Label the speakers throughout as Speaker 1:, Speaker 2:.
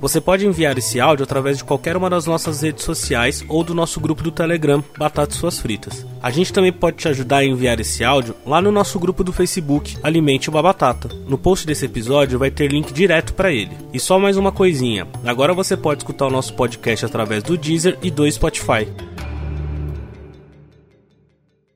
Speaker 1: Você pode enviar esse áudio através de qualquer uma das nossas redes sociais ou do nosso grupo do Telegram Batatas Suas Fritas. A gente também pode te ajudar a enviar esse áudio lá no nosso grupo do Facebook Alimente uma Batata. No post desse episódio vai ter link direto para ele. E só mais uma coisinha: agora você pode escutar o nosso podcast através do Deezer e do Spotify.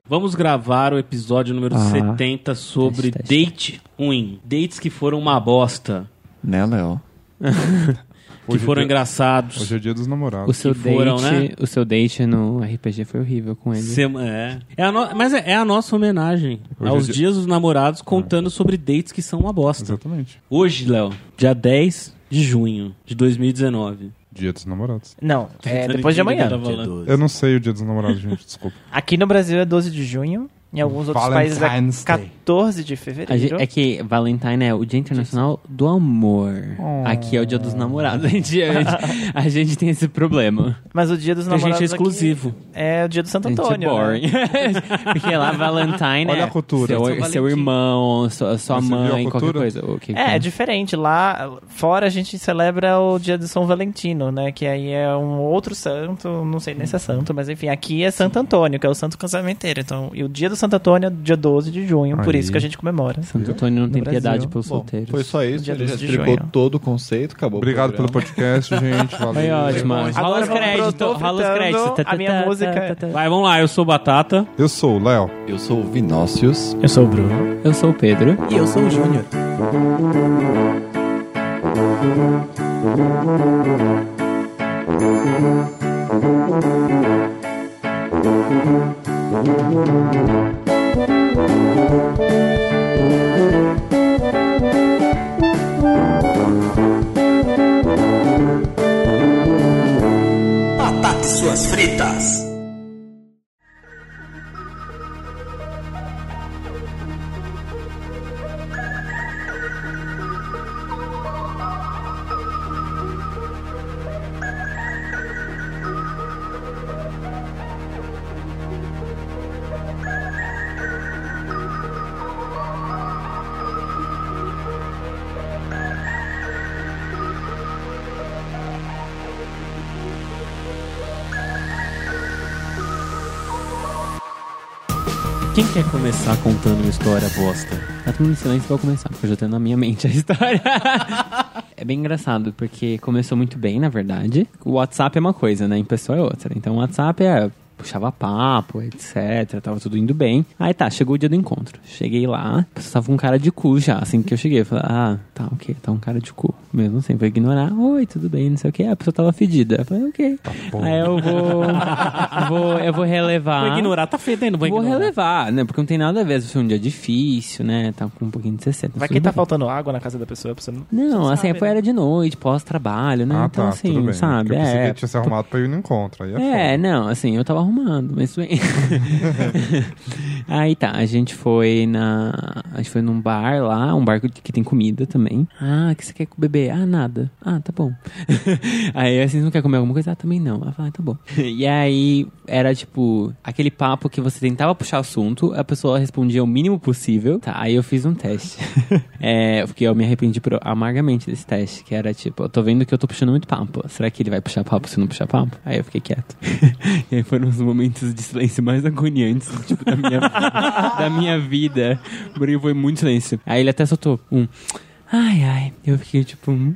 Speaker 1: Vamos gravar o episódio número
Speaker 2: Ah,
Speaker 1: 70 sobre
Speaker 2: teste,
Speaker 1: date ruim. Dates que foram uma bosta.
Speaker 2: Né, Léo?
Speaker 1: Que
Speaker 3: Hoje
Speaker 1: foram
Speaker 3: é dia-
Speaker 1: engraçados.
Speaker 3: Hoje é dia dos
Speaker 2: O
Speaker 3: namorados.
Speaker 2: seu
Speaker 1: Que foram,
Speaker 2: date,
Speaker 1: né?
Speaker 2: o seu date no RPG foi horrível com ele.
Speaker 1: Sema- é. É a no- Mas é, é a nossa homenagem
Speaker 3: Hoje
Speaker 1: aos
Speaker 3: é dia-
Speaker 1: dias dos namorados contando sobre dates que são uma bosta.
Speaker 3: Exatamente.
Speaker 1: Hoje, Léo, dia 10 de junho de 2019.
Speaker 3: Dia dos namorados.
Speaker 4: Não, é
Speaker 1: Tá
Speaker 4: depois de amanhã.
Speaker 1: que eu
Speaker 3: não sei o dia dos namorados, gente, desculpa.
Speaker 4: Aqui no Brasil é 12 de junho. Em alguns outros países é
Speaker 3: Valentine's Day.
Speaker 4: 14 de
Speaker 2: A
Speaker 4: fevereiro.
Speaker 2: gente- é que Valentine é o Dia Internacional do Amor.
Speaker 4: Oh.
Speaker 2: Aqui é o Dia dos Namorados. A gente, a gente, a gente tem esse problema.
Speaker 4: Mas o dia dos
Speaker 1: Porque a
Speaker 4: namorados
Speaker 1: gente é exclusivo.
Speaker 4: é o dia do Santo
Speaker 2: A gente é
Speaker 4: Antônio. né?
Speaker 2: boring. Porque lá Valentine
Speaker 3: Olha
Speaker 2: é
Speaker 3: a cultura.
Speaker 2: Seu, seu irmão, sua, sua mãe, qualquer coisa. O que que
Speaker 4: É, é diferente. Lá fora a gente celebra o dia de São Valentino, né? Que aí é um outro santo, não sei nem se é santo, mas enfim, aqui é Santo Antônio, que é o santo casamenteiro. Então, e o dia do Santo Antônio é dia 12 de junho, por
Speaker 3: Aí.
Speaker 4: isso que a gente comemora.
Speaker 2: Santo Antônio não
Speaker 4: No
Speaker 2: tem
Speaker 4: Brasil.
Speaker 2: piedade pelos
Speaker 5: Bom,
Speaker 2: solteiros.
Speaker 5: foi só isso, ele já
Speaker 4: 12 de
Speaker 5: explicou todo o conceito, acabou
Speaker 3: Obrigado pelo podcast, gente. Valeu.
Speaker 2: Foi ótimo. Rola os créditos, rola os créditos.
Speaker 4: a minha música-
Speaker 1: Vai, vamos lá, eu sou Batata.
Speaker 3: Eu sou o Léo.
Speaker 5: Eu sou o Vinócius.
Speaker 4: Eu sou o Bruno.
Speaker 2: Eu sou o Pedro.
Speaker 4: E eu sou o Júnior.
Speaker 6: Batatas
Speaker 1: Quem quer começar contando uma história bosta?
Speaker 2: Tá todo mundo em silêncio, vou começar, porque eu já tenho na minha mente a história. é bem engraçado, porque começou muito bem, na verdade. O WhatsApp é uma coisa, né? Em pessoa é outra. Então o WhatsApp é. Puxava papo, etc. Tava tudo indo bem. Aí tá, chegou o dia do encontro. Cheguei lá, a pessoa tava com um cara de cu já. Assim que eu cheguei, eu falei, ah, tá, ok, tá um cara de cu. Mesmo assim, vou ignorar. Oi, tudo bem, não sei o que. A pessoa tava fedida. Eu falei, ok. Aí eu vou. vou eu vou relevar.
Speaker 1: Vou ignorar, tá fedendo, vou,
Speaker 2: Vou
Speaker 1: ignorar.
Speaker 2: relevar, né? Porque não tem nada a ver. Se foi um dia difícil, né? Tá com um pouquinho de 60.
Speaker 4: Vai que tá
Speaker 2: bem.
Speaker 4: faltando água na casa da pessoa, pessoa não.
Speaker 2: Não,
Speaker 4: você
Speaker 2: assim,
Speaker 4: sabe,
Speaker 2: foi
Speaker 4: né?
Speaker 2: era de noite, pós-trabalho, né?
Speaker 3: Ah,
Speaker 2: então,
Speaker 3: tá,
Speaker 2: assim,
Speaker 3: tudo bem.
Speaker 2: sabe?
Speaker 3: Porque eu que
Speaker 2: É,
Speaker 3: tinha se arrumado pra ir no encontro. Aí é,
Speaker 2: é, não, assim, eu tava arrumando, mas bem. Aí tá, a gente foi na. A gente foi num bar lá, um bar que tem comida também. Ah, o que você quer com o bebê? Ah, nada. Ah, tá bom. aí assim, não quer comer alguma coisa? Ah, também não. Ah, tá bom. E aí era tipo aquele papo que você tentava puxar assunto, a pessoa respondia o mínimo possível. Tá, aí eu fiz um teste. é, porque eu me arrependi pro- amargamente desse teste, que era tipo, eu tô vendo que eu tô puxando muito papo. Será que ele vai puxar papo se não puxar papo? Aí eu fiquei quieto. e aí foram os momentos de silêncio mais agoniantes, tipo, da minha, da minha vida. Porque foi muito silêncio. Aí ele até soltou um. Ai, ai. Eu fiquei tipo.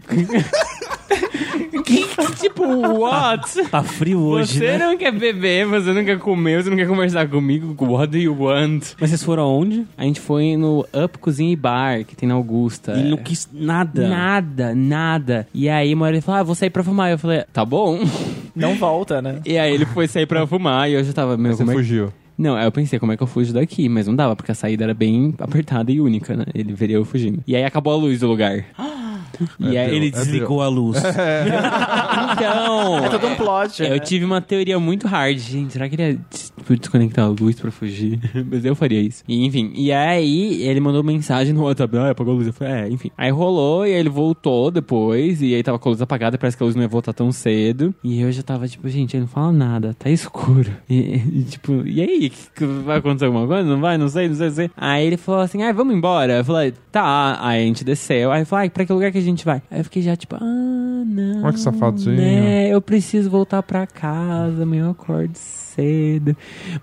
Speaker 2: que, que, tipo, what?
Speaker 1: Tá frio hoje,
Speaker 2: você
Speaker 1: né?
Speaker 2: não quer beber, você não quer comer, você não quer conversar comigo. What do you want?
Speaker 1: Mas vocês foram aonde?
Speaker 2: A gente foi no Up Cozinha e Bar, que tem na Augusta.
Speaker 1: E não quis nada.
Speaker 2: Nada, nada. E aí, uma hora ele falou, ah, vou sair pra fumar. Eu falei, tá bom.
Speaker 4: Não volta, né?
Speaker 2: E aí ele foi sair pra fumar e eu já tava, meu,
Speaker 3: Você
Speaker 2: como é
Speaker 3: fugiu.
Speaker 2: Não, aí eu pensei, como é que eu fujo daqui? Mas não dava, porque a saída era bem apertada e única, né? Ele veria eu fugindo. E aí acabou a luz do lugar. e
Speaker 3: É
Speaker 2: aí
Speaker 3: Deus.
Speaker 1: Ele desligou a luz.
Speaker 2: Então...
Speaker 4: É todo um plot.
Speaker 2: Eu
Speaker 4: né?
Speaker 2: tive uma teoria muito hard, gente. Será que ele ia tipo, desconectar a luz pra fugir. Mas eu faria isso. E, enfim, e aí ele mandou mensagem no WhatsApp, ah, apagou a luz. Eu falei, é, enfim. Aí rolou e aí ele voltou depois, e aí tava com a luz apagada, parece que a luz não ia voltar tão cedo. E eu já tava, tipo, gente, ele não fala nada, tá escuro. E, e, tipo, e aí? Vai acontecer alguma coisa? Não vai? Não sei, não sei, não sei. Aí ele falou assim, ah, vamos embora. Eu falei, tá. Aí a gente desceu. Aí ele falou, ah, pra que lugar que a gente vai? Aí eu fiquei já, tipo, ah, não.
Speaker 3: Olha que safadozinho.
Speaker 2: Né, eu preciso voltar pra casa, amanhã eu acordo cedo.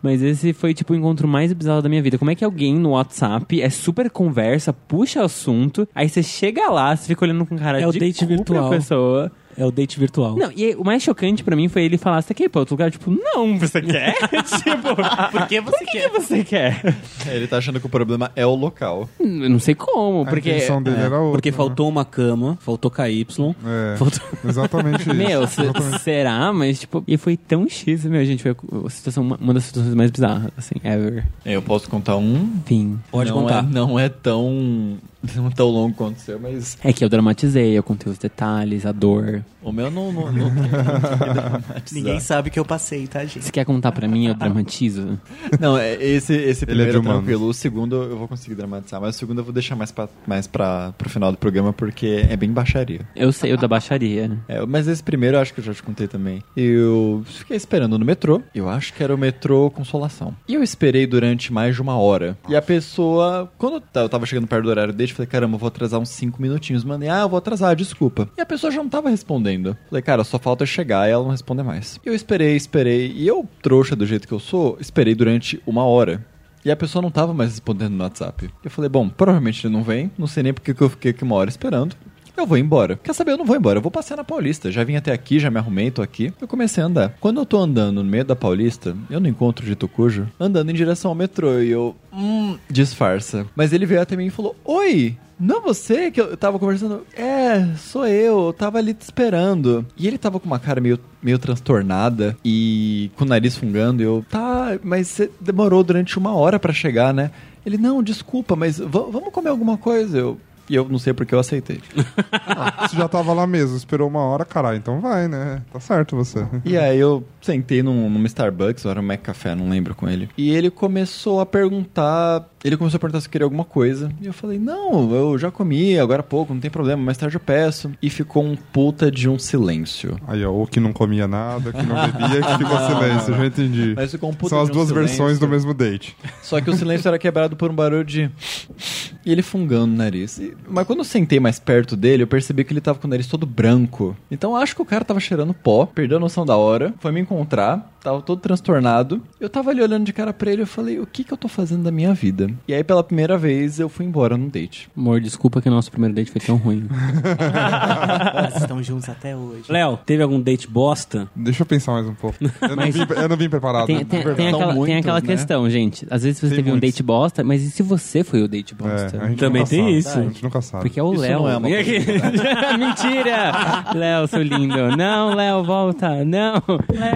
Speaker 2: Mas esse foi, tipo, o encontro mais bizarro da minha vida. Como é que alguém no WhatsApp é super conversa, puxa assunto, aí você chega lá, você fica olhando com cara
Speaker 1: É o
Speaker 2: de
Speaker 1: date
Speaker 2: cu pra
Speaker 1: virtual.
Speaker 2: pessoa.
Speaker 1: É o date virtual.
Speaker 2: Não, e o mais chocante pra mim foi ele falar, você quer ir pra outro lugar? Tipo, não, você quer? tipo,
Speaker 4: Por que você
Speaker 2: por que
Speaker 4: quer?
Speaker 2: você quer?
Speaker 5: Ele tá achando que o problema é o local.
Speaker 2: Eu não sei como,
Speaker 3: A
Speaker 2: porque...
Speaker 3: intenção dele
Speaker 1: É,
Speaker 3: era outra.
Speaker 1: porque
Speaker 3: né?
Speaker 1: faltou uma cama, faltou KY,
Speaker 3: É,
Speaker 1: faltou...
Speaker 3: exatamente isso.
Speaker 2: Meu,
Speaker 3: Exatamente.
Speaker 2: será? Mas, tipo, e foi tão X, meu, gente, foi a situação, uma, das situações mais bizarras, assim, ever.
Speaker 5: Eu posso contar um.
Speaker 2: Enfim.
Speaker 1: Pode
Speaker 5: não
Speaker 1: contar.
Speaker 5: É, não é tão, não é tão longo quanto o seu, mas
Speaker 2: É que eu dramatizei, eu contei os detalhes, a dor.
Speaker 5: o meu não, não, não, não.
Speaker 6: Ninguém sabe que eu passei, tá, gente?
Speaker 2: Você quer contar pra mim, eu dramatizo?
Speaker 5: Não, é- esse, esse
Speaker 3: é
Speaker 5: primeiro é tranquilo. O segundo eu vou conseguir dramatizar, mas o segundo eu vou deixar mais, pra, mais pra, pro final do programa porque é bem baixaria.
Speaker 2: Eu sei o da baixaria.
Speaker 5: É, mas esse primeiro eu acho que eu já te contei também. Eu fiquei esperando no metrô. Eu acho que era o metrô Consolação. E eu esperei durante mais de uma hora. E a pessoa, quando eu tava chegando perto do horário dele, eu falei, caramba, eu vou atrasar uns 5 minutinhos. Mandei, ah, eu vou atrasar, desculpa. E a pessoa já não tava respondendo. Falei, cara, só falta chegar e ela não responder mais. Eu esperei, esperei. E eu, trouxa do jeito que eu sou, esperei durante uma hora. E a pessoa não tava mais respondendo no WhatsApp. Eu falei, bom, provavelmente ele não vem. Não sei nem porque que eu fiquei aqui uma hora esperando. Eu vou embora. Quer saber? Eu não vou embora. Eu vou passear na Paulista. Já vim até aqui, já me arrumei, tô aqui. Eu comecei a andar. Quando eu tô andando no meio da Paulista, eu não encontro o Dito Cujo, andando em direção ao metrô. E eu, hum, disfarça. Mas ele veio até mim e falou: Oi! Não é você que eu tava conversando? É, sou eu, eu tava ali te esperando. E ele tava com uma cara meio, meio transtornada e com o nariz fungando. E eu, tá, mas você demorou durante uma hora pra chegar, né? Ele, não, desculpa, mas va- vamos comer alguma coisa? Eu, e eu não sei porque eu aceitei.
Speaker 3: Você já tava lá mesmo, esperou uma hora, caralho, então vai, né? Tá certo você.
Speaker 5: E aí eu sentei num, num Starbucks, ou era um Café, não lembro com ele. E ele começou a perguntar. Ele começou a perguntar se queria alguma coisa. E eu falei, não, eu já comi, agora há pouco, não tem problema, mais tarde eu peço. E ficou um puta de um silêncio.
Speaker 3: Aí, ó, ou que não comia nada, que não bebia, que ficou silêncio, já entendi.
Speaker 5: Mas ficou um puta
Speaker 3: São as
Speaker 5: um
Speaker 3: duas
Speaker 5: silêncio.
Speaker 3: versões do mesmo date.
Speaker 5: Só que o silêncio era quebrado por um barulho de. E ele fungando o nariz. E- Mas quando eu sentei mais perto dele, eu percebi que ele tava com o nariz todo branco. Então eu acho que o cara tava cheirando pó, perdeu a noção da hora, foi me encontrar, tava todo transtornado. Eu tava ali olhando de cara pra ele e eu falei: o que que eu tô fazendo da minha vida? E aí pela primeira vez eu fui embora num date.
Speaker 2: Amor, desculpa que o nosso primeiro date foi tão ruim.
Speaker 6: Nós estamos juntos até hoje.
Speaker 1: Léo, teve algum date bosta?
Speaker 3: Deixa eu pensar mais um pouco. Eu, não,
Speaker 2: Mas-
Speaker 3: vim, eu não vim preparado.
Speaker 2: Tem, tem- tem aquela, tem
Speaker 5: muitos,
Speaker 2: aquela
Speaker 5: né?
Speaker 2: questão, gente. Às vezes você
Speaker 3: Tem
Speaker 2: teve um
Speaker 3: muitos.
Speaker 2: date bosta, mas e se você foi o date
Speaker 3: É,
Speaker 2: bosta?
Speaker 3: gente
Speaker 1: Também tem
Speaker 3: sabe.
Speaker 1: isso.
Speaker 3: A gente nunca sabe.
Speaker 2: Porque é o Léo.
Speaker 5: não é
Speaker 2: Mentira! Léo, seu lindo. Não, Léo, volta. Não.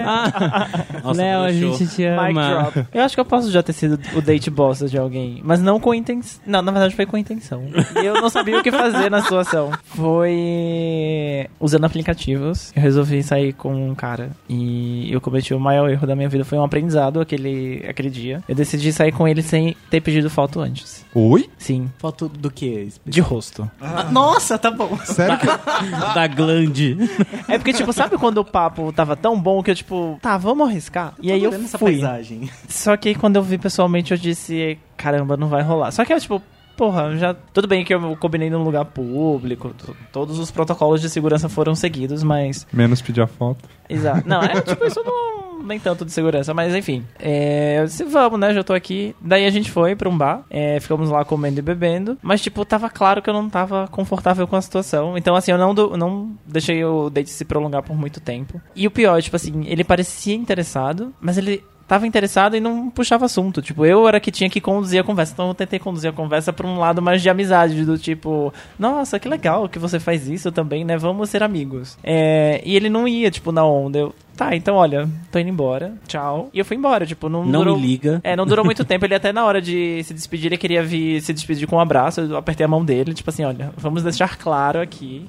Speaker 2: Ah,
Speaker 1: Nossa,
Speaker 2: Léo, a gente te ama.
Speaker 4: drop. Eu acho que eu posso já ter sido o date bosta de alguém, mas não com intenção. Não, na verdade foi com intenção. E eu não sabia o que fazer na situação. Foi usando aplicativos. Eu resolvi sair com um cara e eu cometi o maior erro da minha vida. Foi um aprendizado aquele, aquele dia. Eu decidi sair com ele sem ter pedido foto antes.
Speaker 3: Oi?
Speaker 4: Sim,
Speaker 6: Foto do que?
Speaker 4: de rosto.
Speaker 6: Ah, nossa, tá bom.
Speaker 3: Sério que...
Speaker 1: Da glande.
Speaker 4: É porque, tipo, sabe quando o papo tava tão bom que eu, tipo, tá, vamos arriscar? E aí eu
Speaker 6: essa
Speaker 4: fui.
Speaker 6: paisagem.
Speaker 4: Só que aí quando eu vi pessoalmente, eu disse, caramba, não vai rolar. Só que eu, tipo, porra, já. Tudo bem que eu combinei num lugar público, todos os protocolos de segurança foram seguidos, mas.
Speaker 3: Menos pedir a foto.
Speaker 4: Exato. Não, é tipo, isso não. Nem tanto de segurança, mas enfim. É, eu disse, vamos, né? Já tô aqui. Daí a gente foi pra um bar, é, ficamos lá comendo e bebendo. Mas, tipo, tava claro que eu não tava confortável com a situação. Então, assim, eu não, do- não deixei o date se prolongar por muito tempo. E o pior, tipo assim, ele parecia interessado, mas ele tava interessado e não puxava assunto. Tipo, eu era que tinha que conduzir a conversa. Então eu tentei conduzir a conversa pra um lado mais de amizade, do tipo, nossa, que legal que você faz isso também, né? Vamos ser amigos. É, e ele não ia, tipo, na onda. Eu tá, então olha, tô indo embora, tchau. E eu fui embora, tipo, não,
Speaker 1: Não
Speaker 4: durou...
Speaker 1: me liga.
Speaker 4: É, não durou muito tempo. Ele até na hora de se despedir, ele queria vir se despedir com um abraço. Eu apertei a mão dele, tipo assim, olha, vamos deixar claro aqui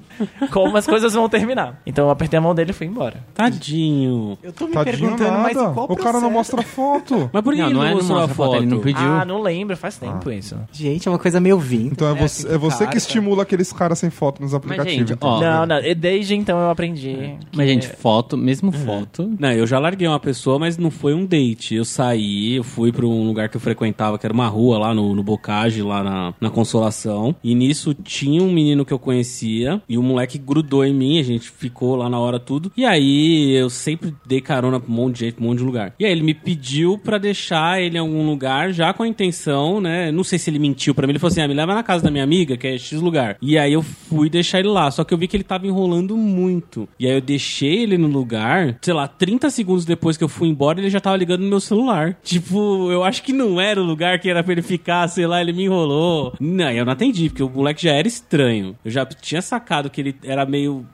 Speaker 4: como as coisas vão terminar. Então eu apertei a mão dele e fui embora.
Speaker 1: Tadinho.
Speaker 6: Eu tô me
Speaker 3: Tadinho
Speaker 6: perguntando, mas
Speaker 3: nada.
Speaker 6: em qual
Speaker 3: O cara não
Speaker 6: processo?
Speaker 3: mostra foto.
Speaker 1: Mas por que
Speaker 2: Não,
Speaker 1: ele
Speaker 2: não
Speaker 1: não
Speaker 2: é
Speaker 1: mostrou
Speaker 2: não
Speaker 1: a
Speaker 2: mostra foto,
Speaker 1: foto?
Speaker 2: ele não pediu.
Speaker 4: Ah, não lembro, faz tempo isso.
Speaker 6: Gente, é uma coisa meio vintage.
Speaker 3: Então é
Speaker 6: né?
Speaker 3: você, é você
Speaker 6: cara,
Speaker 3: que estimula aqueles caras sem foto nos
Speaker 2: Mas,
Speaker 3: aplicativos.
Speaker 2: gente,
Speaker 3: então.
Speaker 2: ó.
Speaker 4: Não, não, desde então eu aprendi. que-
Speaker 2: Mas, gente, foto, mesmo foto.
Speaker 1: Não, eu já larguei uma pessoa, mas não foi um date. Eu saí, eu fui pra um lugar que eu frequentava, que era uma rua lá no, no Bocage, lá na, na Consolação. E nisso tinha um menino que eu conhecia, e o moleque grudou em mim, a gente ficou lá na hora tudo. E aí eu sempre dei carona pra um monte de pra um monte de lugar. E aí ele me pediu pra deixar ele em algum lugar, já com a intenção, né? Não sei se ele mentiu pra mim, ele falou assim: ah, me leva na casa da minha amiga, que é X lugar. E aí eu fui deixar ele lá, só que eu vi que ele tava enrolando muito. E aí eu deixei ele no lugar, sei lá, 30 segundos depois que eu fui embora, ele já tava ligando no meu celular. Tipo, eu acho que não era o lugar que era pra ele ficar, sei lá, ele me enrolou. Não, eu não atendi, porque o moleque já era estranho. Eu já tinha sacado que ele era meio.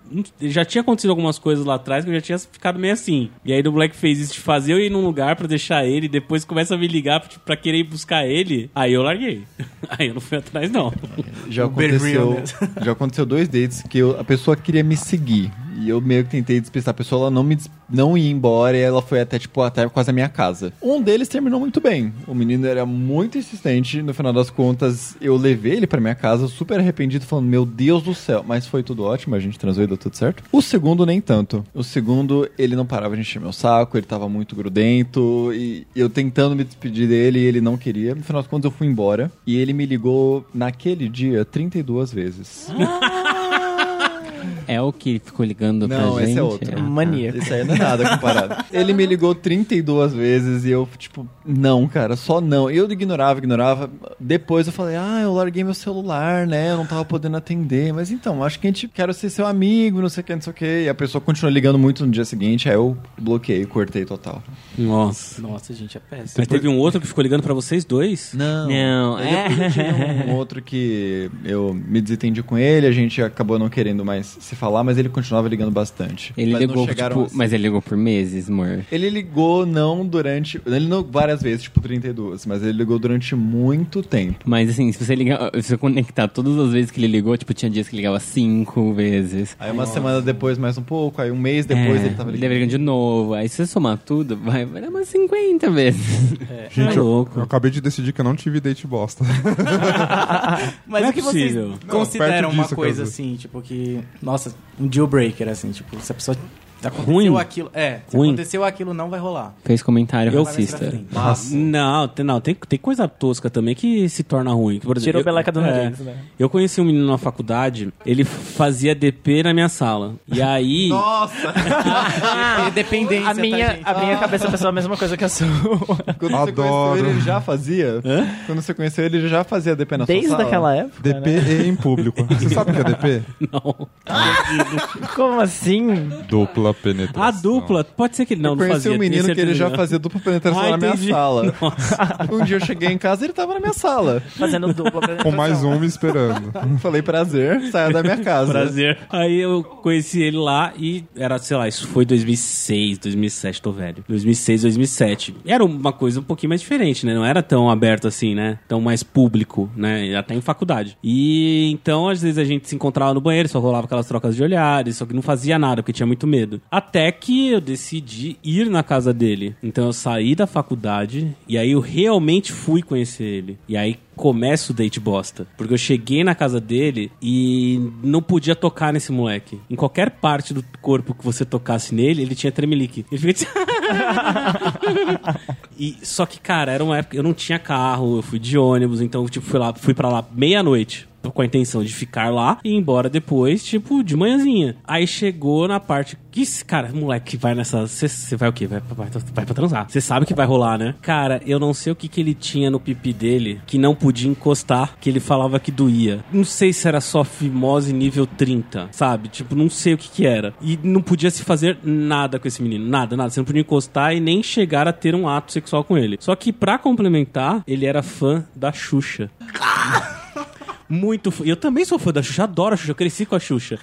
Speaker 1: Já tinha acontecido algumas coisas lá atrás que eu já tinha ficado meio assim. E aí o moleque fez isso de fazer eu ir num lugar pra deixar ele, e depois começa a me ligar pra, pra querer ir buscar ele. Aí eu larguei. Aí eu não fui atrás, não.
Speaker 5: Já aconteceu,
Speaker 6: Grylls
Speaker 5: já aconteceu dois dates que eu- a pessoa queria me seguir. E eu meio que tentei despistar a pessoa, ela não me des- não ia embora e ela foi até, tipo, até quase a minha casa. Um deles terminou muito bem. O menino era muito insistente. No final das contas, eu levei ele pra minha casa, super arrependido, falando, meu Deus do céu. Mas foi tudo ótimo, a gente transou e deu tudo certo. O segundo, nem tanto. O segundo, ele não parava de encher meu saco, ele tava muito grudento. E eu tentando me despedir dele ele não queria. No final das contas, eu fui embora. E ele me ligou naquele dia 32 vezes.
Speaker 2: É o que ficou ligando pra
Speaker 5: Não,
Speaker 2: gente?
Speaker 5: esse é outro.
Speaker 2: Ah, tá.
Speaker 4: Maníaco.
Speaker 5: Isso aí não é nada comparado. Ele me ligou 32 vezes e eu, tipo, não, cara, só não. Eu ignorava, ignorava. Depois eu falei, ah, eu larguei meu celular, né? Eu não tava podendo atender. Mas então, acho que a gente quer ser seu amigo, não sei o que, não sei o que. E a pessoa continuou ligando muito no dia seguinte, aí eu bloqueei, cortei total.
Speaker 1: Nossa.
Speaker 6: Nossa, gente, é péssimo.
Speaker 1: Mas teve um outro que ficou ligando pra vocês dois?
Speaker 5: Não.
Speaker 2: Não,
Speaker 5: tive um outro que eu me desentendi com ele, a gente acabou não querendo mais se falar, mas ele continuava ligando bastante.
Speaker 2: Ele
Speaker 5: Mas não
Speaker 2: ligou,
Speaker 5: chegaram
Speaker 2: tipo,
Speaker 5: assim.
Speaker 2: mas ele ligou por meses, amor.
Speaker 5: Ele ligou não durante. Ele não várias vezes, tipo 32, mas ele ligou durante muito tempo.
Speaker 2: Mas assim, se você ligar, se você conectar todas as vezes que ele ligou, tipo, tinha dias que ligava cinco vezes.
Speaker 5: Aí uma semana depois, mais um pouco, aí um mês depois
Speaker 2: É,
Speaker 5: ele tava
Speaker 2: ele
Speaker 5: ligando.
Speaker 2: ligando de novo. Aí se você somar tudo, vai, vai dar umas 50 vezes.
Speaker 3: Gente,
Speaker 1: É
Speaker 3: eu,
Speaker 1: louco.
Speaker 3: eu acabei de decidir que eu não tive date bosta.
Speaker 6: Mas
Speaker 1: Não é
Speaker 6: o que
Speaker 1: possível.
Speaker 6: vocês consideram
Speaker 3: perto
Speaker 6: uma coisa assim, tipo que, nossa, um deal breaker assim, tipo, se a pessoa aconteceu
Speaker 1: Ruim?
Speaker 6: aquilo, é, se
Speaker 1: Ruim.
Speaker 6: aconteceu aquilo não vai rolar.
Speaker 2: Fez comentário
Speaker 1: Eu
Speaker 2: racista.
Speaker 1: Não, tem, não tem, tem coisa tosca também que se torna ruim. Por exemplo,
Speaker 4: Tirou
Speaker 1: eu-
Speaker 4: beleca do
Speaker 1: é,
Speaker 4: nariz, né?
Speaker 1: Eu conheci um menino na faculdade, ele fazia DP na minha sala. E aí.
Speaker 6: E dependência,
Speaker 4: A minha,
Speaker 6: tá,
Speaker 4: a minha cabeça pensou a mesma coisa que a sua.
Speaker 5: Quando você
Speaker 3: Adoro.
Speaker 5: conheceu ele, ele já fazia? Quando você conheceu ele, ele já fazia DP na
Speaker 4: Desde
Speaker 5: sua sala?
Speaker 4: aquela época.
Speaker 3: DP
Speaker 4: né?
Speaker 3: e em público. Você sabe o que é DP?
Speaker 1: Não.
Speaker 4: Como assim?
Speaker 3: Dupla penetração.
Speaker 1: A dupla, pode ser que ele não,
Speaker 5: eu
Speaker 1: não
Speaker 5: conheci
Speaker 1: fazia.
Speaker 5: um menino que ele já fazia dupla penetração
Speaker 1: Ah,
Speaker 5: na minha
Speaker 1: entendi.
Speaker 5: sala.
Speaker 1: Nossa,
Speaker 5: Um dia eu cheguei em casa e ele tava na minha sala.
Speaker 4: Fazendo dupla
Speaker 3: Com mais um me esperando.
Speaker 5: Falei, prazer, saia da minha casa.
Speaker 1: prazer. Aí eu conheci ele lá e era, sei lá, isso foi 2006, 2007, tô velho. 2006, 2007. Era uma coisa um pouquinho mais diferente, né? Não era tão aberto assim, né? Tão mais público, né? Até em faculdade. E então, às vezes a gente se encontrava no banheiro, só rolava aquelas trocas de olhares, só que não fazia nada, porque tinha muito medo. Até que eu decidi ir na casa dele. Então eu saí da faculdade e aí eu realmente fui conhecer ele. E aí começa o date bosta. Porque eu cheguei na casa dele e não podia tocar nesse moleque. Em qualquer parte do corpo que você tocasse nele, ele tinha tremelique. Ele fica... e, só que, cara, era uma época... Eu não tinha carro, eu fui de ônibus, então, tipo, fui, lá, fui pra lá meia-noite com a intenção de ficar lá e ir embora depois, tipo, de manhãzinha. Aí chegou na parte que, esse cara, moleque, vai nessa. Você vai o quê? Vai, vai, vai pra transar. Você sabe que vai rolar, né? Cara, eu não sei o que, que ele tinha no pipi dele que não podia encostar, que ele falava que doía. Não sei se era só fimose nível 30, sabe? Tipo, não sei o que, que era. E não podia se fazer nada com esse menino. Nada, nada. Você não podia encostar e nem chegar a ter um ato sexual com ele. Só que, pra complementar, ele era fã da Xuxa. Muito fã. Eu também sou fã da Xuxa, adoro a Xuxa, eu cresci com a Xuxa.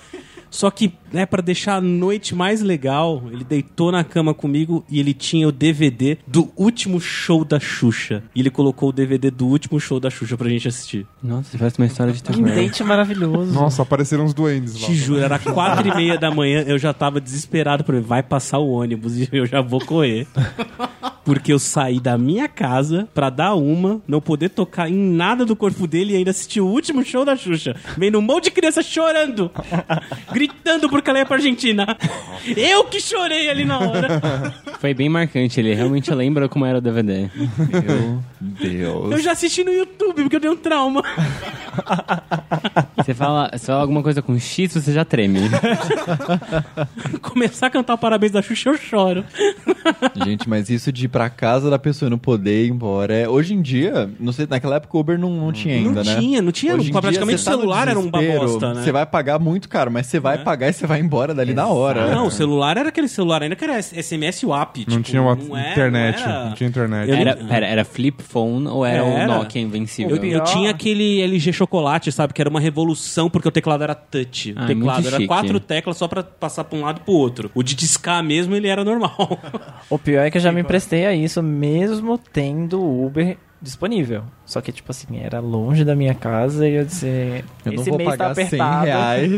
Speaker 1: Só que, né, pra deixar a noite mais legal, ele deitou na cama comigo e ele tinha o DVD do último show da Xuxa. E ele colocou o DVD do último show da Xuxa pra gente assistir.
Speaker 2: Nossa, parece uma história de
Speaker 4: Que
Speaker 2: terror.
Speaker 4: date maravilhoso.
Speaker 3: Nossa, apareceram uns duendes lá.
Speaker 1: Te juro, era quatro e meia da manhã, eu já tava desesperado pra vai passar o ônibus e eu já vou correr. Porque eu saí da minha casa pra dar uma, não poder tocar em nada do corpo dele e ainda assistir o último show da Xuxa. Vendo um monte de criança chorando, gritando porque ela ia pra Argentina. Eu que chorei ali na hora.
Speaker 2: Foi bem marcante, ele realmente lembra como era o DVD. Eu...
Speaker 5: Deus.
Speaker 1: Eu já assisti no YouTube porque eu dei um trauma.
Speaker 2: Você fala, você fala alguma coisa com X, você já treme.
Speaker 1: Começar a cantar o parabéns da Xuxa, eu choro.
Speaker 5: Gente, mas isso de ir pra casa da pessoa e não poder ir embora. É, hoje em dia, não sei, naquela época o Uber não, não tinha ainda,
Speaker 1: não
Speaker 5: né?
Speaker 1: tinha, não tinha.
Speaker 5: Hoje em
Speaker 1: praticamente
Speaker 5: dia,
Speaker 1: o celular
Speaker 5: tá
Speaker 1: era um
Speaker 5: desespero,
Speaker 1: bosta, né?
Speaker 5: Você vai pagar muito caro, mas você vai
Speaker 1: Né?
Speaker 5: pagar e você vai embora dali na hora.
Speaker 1: Não, o celular era aquele celular ainda que era SMS WAP.
Speaker 3: Não
Speaker 1: tipo,
Speaker 3: tinha uma
Speaker 1: não é-
Speaker 3: internet.
Speaker 1: não era-
Speaker 3: Não tinha internet.
Speaker 2: Era, pera, era flip phone ou era,
Speaker 1: Era.
Speaker 2: o Nokia invencível?
Speaker 1: Eu, eu tinha aquele LG chocolate, sabe? Que era uma revolução porque o teclado era touch.
Speaker 2: Ah,
Speaker 1: o teclado
Speaker 2: muito
Speaker 1: era
Speaker 2: chique.
Speaker 1: quatro teclas só pra passar pra um lado e pro outro. O de discar mesmo, ele era normal.
Speaker 4: O pior é que eu já me emprestei a isso, mesmo tendo Uber disponível. Só que, tipo assim, era longe da minha casa e eu disse...
Speaker 5: Eu não
Speaker 4: esse
Speaker 5: vou
Speaker 4: mês tá
Speaker 5: pagar 100
Speaker 4: apertado,
Speaker 5: reais.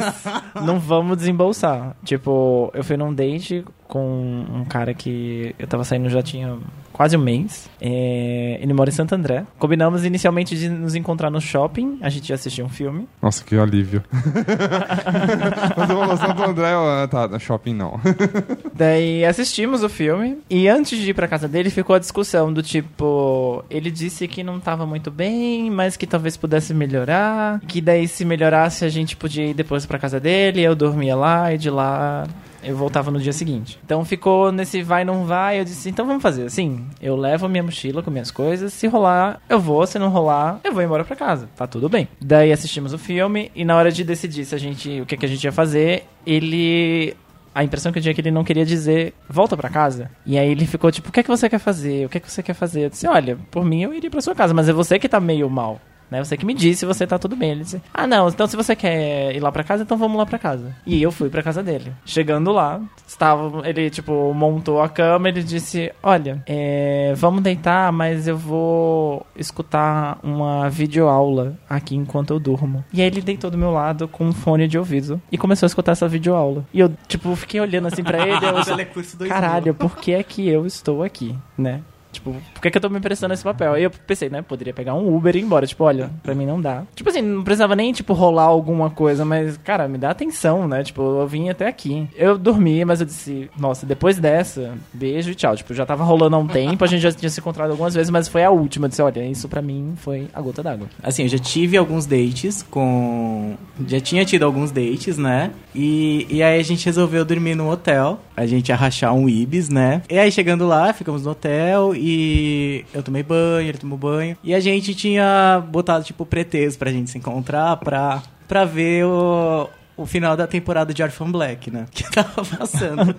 Speaker 4: não vamos desembolsar. Tipo, eu fui num date com um cara que eu tava saindo já tinha quase um mês. É, ele mora em Santo André. Combinamos inicialmente de nos encontrar no shopping. A gente ia assistir um filme.
Speaker 3: Nossa, que alívio. Mas eu vou Santo André, eu, ah, tá, no shopping não.
Speaker 4: Daí assistimos o filme e antes de ir pra casa dele ficou a discussão do tipo, ele disse que não tava muito bem, mas que talvez pudesse melhorar, que daí se melhorasse a gente podia ir depois pra casa dele, eu dormia lá e de lá eu voltava no dia seguinte. Então ficou nesse vai não vai, eu disse, então vamos fazer assim, eu levo minha mochila com minhas coisas, se rolar, eu vou, se não rolar, eu vou embora pra casa. Tá tudo bem. Daí assistimos o filme e na hora de decidir se a gente, o que que a gente ia fazer, ele a impressão que eu tinha é que ele não queria dizer volta pra casa. E aí ele ficou tipo, o que é que você quer fazer? O que é que você quer fazer? Eu disse, olha, por mim eu iria pra sua casa, mas é você que tá meio mal. Né? Você que me disse se você tá tudo bem. Ele disse, ah não, então se você quer ir lá pra casa, então vamos lá pra casa. E eu fui pra casa dele. Chegando lá, estava, ele tipo, montou a cama, ele disse, olha, é, vamos deitar, mas eu vou escutar uma videoaula aqui enquanto eu durmo. E aí ele deitou do meu lado com um fone de ouvido e começou a escutar essa videoaula. E eu, tipo, fiquei olhando assim pra ele, eu,
Speaker 6: 2000.
Speaker 4: Caralho, por que é que eu estou aqui, né? Tipo, por que, que eu tô me emprestando esse papel? Aí eu pensei, né? Poderia pegar um Uber e ir embora. Tipo, olha, pra mim não dá. Tipo assim, não precisava nem, tipo, rolar alguma coisa, mas, cara, me dá atenção, né? Tipo, eu vim até aqui. Eu dormi, mas eu disse, nossa, depois dessa, beijo e tchau. Tipo, já tava rolando há um tempo, a gente já tinha se encontrado algumas vezes, mas foi a última. Eu disse, olha, isso pra mim foi a gota d'água.
Speaker 6: Assim, eu já tive alguns dates com. Já tinha tido alguns dates, né? E, e aí a gente resolveu dormir no hotel. A gente ia rachar um Ibis, né? E aí chegando lá, ficamos no hotel e eu tomei banho, ele tomou banho. E a gente tinha botado, tipo, pretexto pra gente se encontrar pra, pra ver o. O final da temporada de Orphan Black, né? Que tava passando.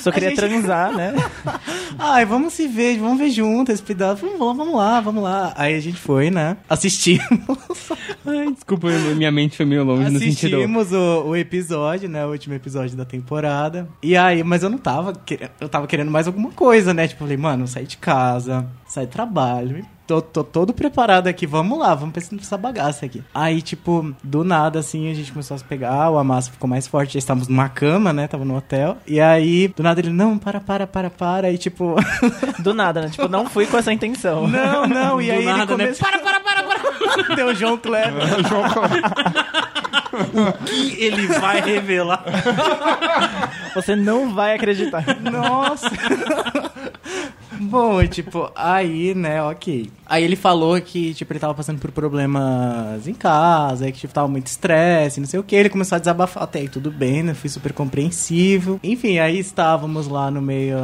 Speaker 4: Só queria
Speaker 6: gente-
Speaker 4: transar, né?
Speaker 6: Ai, vamos se ver, vamos ver juntos esse pedaço. Vamos lá, vamos lá, vamos lá. Aí a gente foi, né? Assistimos.
Speaker 2: Ai, desculpa, minha mente foi meio longe no sentido...
Speaker 6: Assistimos o, o episódio, né? O último episódio da temporada. E aí, mas eu não tava querendo. Eu tava querendo mais alguma coisa, né? Tipo, falei, mano, saí de casa, do trabalho. Tô, tô todo preparado aqui, vamos lá, vamos pensar nessa bagaça aqui. Aí, tipo, do nada, assim, a gente começou a se pegar, o Amassa ficou mais forte, já estávamos numa cama, né? Tava no hotel. E aí, do nada ele, não, para, para, para, para. E tipo,
Speaker 4: Do nada, né? Tipo, não fui com essa intenção.
Speaker 6: não, não. E
Speaker 1: Do
Speaker 6: aí ele
Speaker 1: nada, né?
Speaker 6: começou. Para, para, para, para. Deu o João Kleber.
Speaker 1: que ele vai revelar.
Speaker 4: Você não vai acreditar.
Speaker 6: Nossa! Bom, tipo, aí, né, ok. Aí ele falou que, tipo, ele tava passando por problemas em casa, que, tipo, tava muito estresse, não sei o que. Ele começou a desabafar, até aí tudo bem, né? Fui super compreensível. Enfim, aí estávamos lá no meio,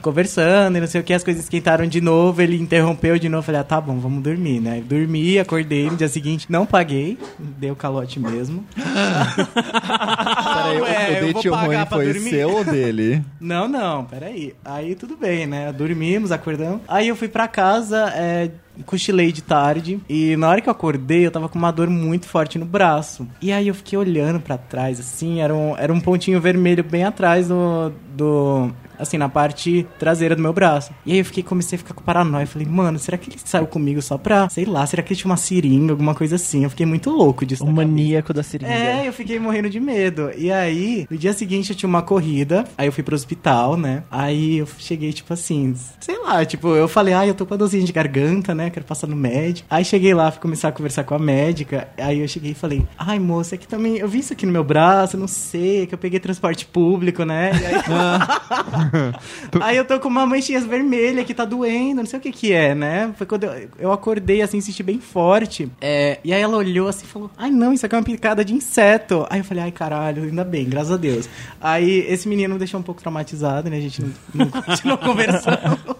Speaker 6: conversando e não sei o que, as coisas esquentaram de novo, ele interrompeu de novo, falei, ah, tá bom, vamos dormir, né? Dormi, acordei no dia seguinte, não paguei, deu calote mesmo.
Speaker 5: Peraí,
Speaker 6: ué,
Speaker 5: o date ruim foi
Speaker 6: dormir.
Speaker 5: seu ou dele?
Speaker 6: Não, não, peraí. Aí tudo bem, né? Dormimos, acordamos. Aí eu fui pra casa, é, cochilei de tarde. E na hora que eu acordei, eu tava com uma dor muito forte no braço. E aí eu fiquei olhando pra trás, assim, era um, era um pontinho vermelho bem atrás do. do assim, na parte traseira do meu braço. E aí eu fiquei, comecei a ficar com paranoia. Falei, mano, será que ele saiu comigo só pra, sei lá, será que ele tinha uma seringa, alguma coisa assim? Eu fiquei muito louco disso.
Speaker 4: O maníaco da seringa.
Speaker 6: É, eu fiquei morrendo de medo. E aí, no dia seguinte eu tinha uma corrida, aí eu fui pro hospital, né? Aí eu cheguei, tipo assim, sei lá, tipo, eu falei, ah, eu tô com a dorzinha de garganta, né? Quero passar no médico. Aí cheguei lá, fui começar a conversar com a médica. Aí eu cheguei e falei, ai, moça, é que também, eu vi isso aqui no meu braço, não sei, que eu peguei transporte público, né? E aí, Aí eu tô com uma manchinha vermelha que tá doendo, não sei o que que é, né? Foi quando eu, eu acordei, assim, senti bem forte. É, e aí ela olhou assim e falou, ai não, isso aqui é uma picada de inseto. Aí eu falei, ai caralho, ainda bem, graças a Deus. Aí esse menino me deixou um pouco traumatizado, né? A gente não, não continuou conversando.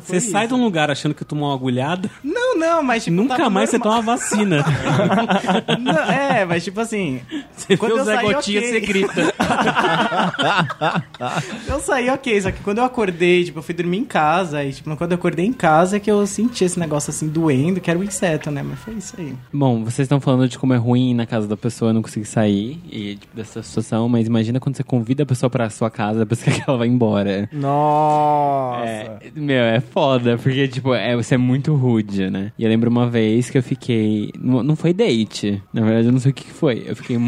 Speaker 1: Você sai de um lugar achando que tomou uma agulhada
Speaker 6: Não, não, mas tipo,
Speaker 1: nunca mais você
Speaker 6: normal.
Speaker 1: toma vacina.
Speaker 6: Não, é, mas tipo assim.
Speaker 1: Você
Speaker 6: Quando
Speaker 1: vê o
Speaker 6: eu
Speaker 1: Zé
Speaker 6: saí,
Speaker 1: Gotinha,
Speaker 6: ok.
Speaker 1: você grita.
Speaker 6: Eu saí ok, só que quando eu acordei, tipo, eu fui dormir em casa, e tipo, quando eu acordei em casa é que eu senti esse negócio assim doendo, que era um inseto, né? Mas foi isso aí.
Speaker 2: Bom, vocês estão falando de como é ruim ir na casa da pessoa não conseguir sair e tipo, dessa situação, mas imagina quando você convida a pessoa pra sua casa, depois que ela vai embora.
Speaker 4: Nossa.
Speaker 2: É, meu, é foda, porque, tipo, é, você é muito rude, né? E eu lembro uma vez que eu fiquei. Não, não foi date. Na verdade, eu não sei o que que foi. Eu fiquei.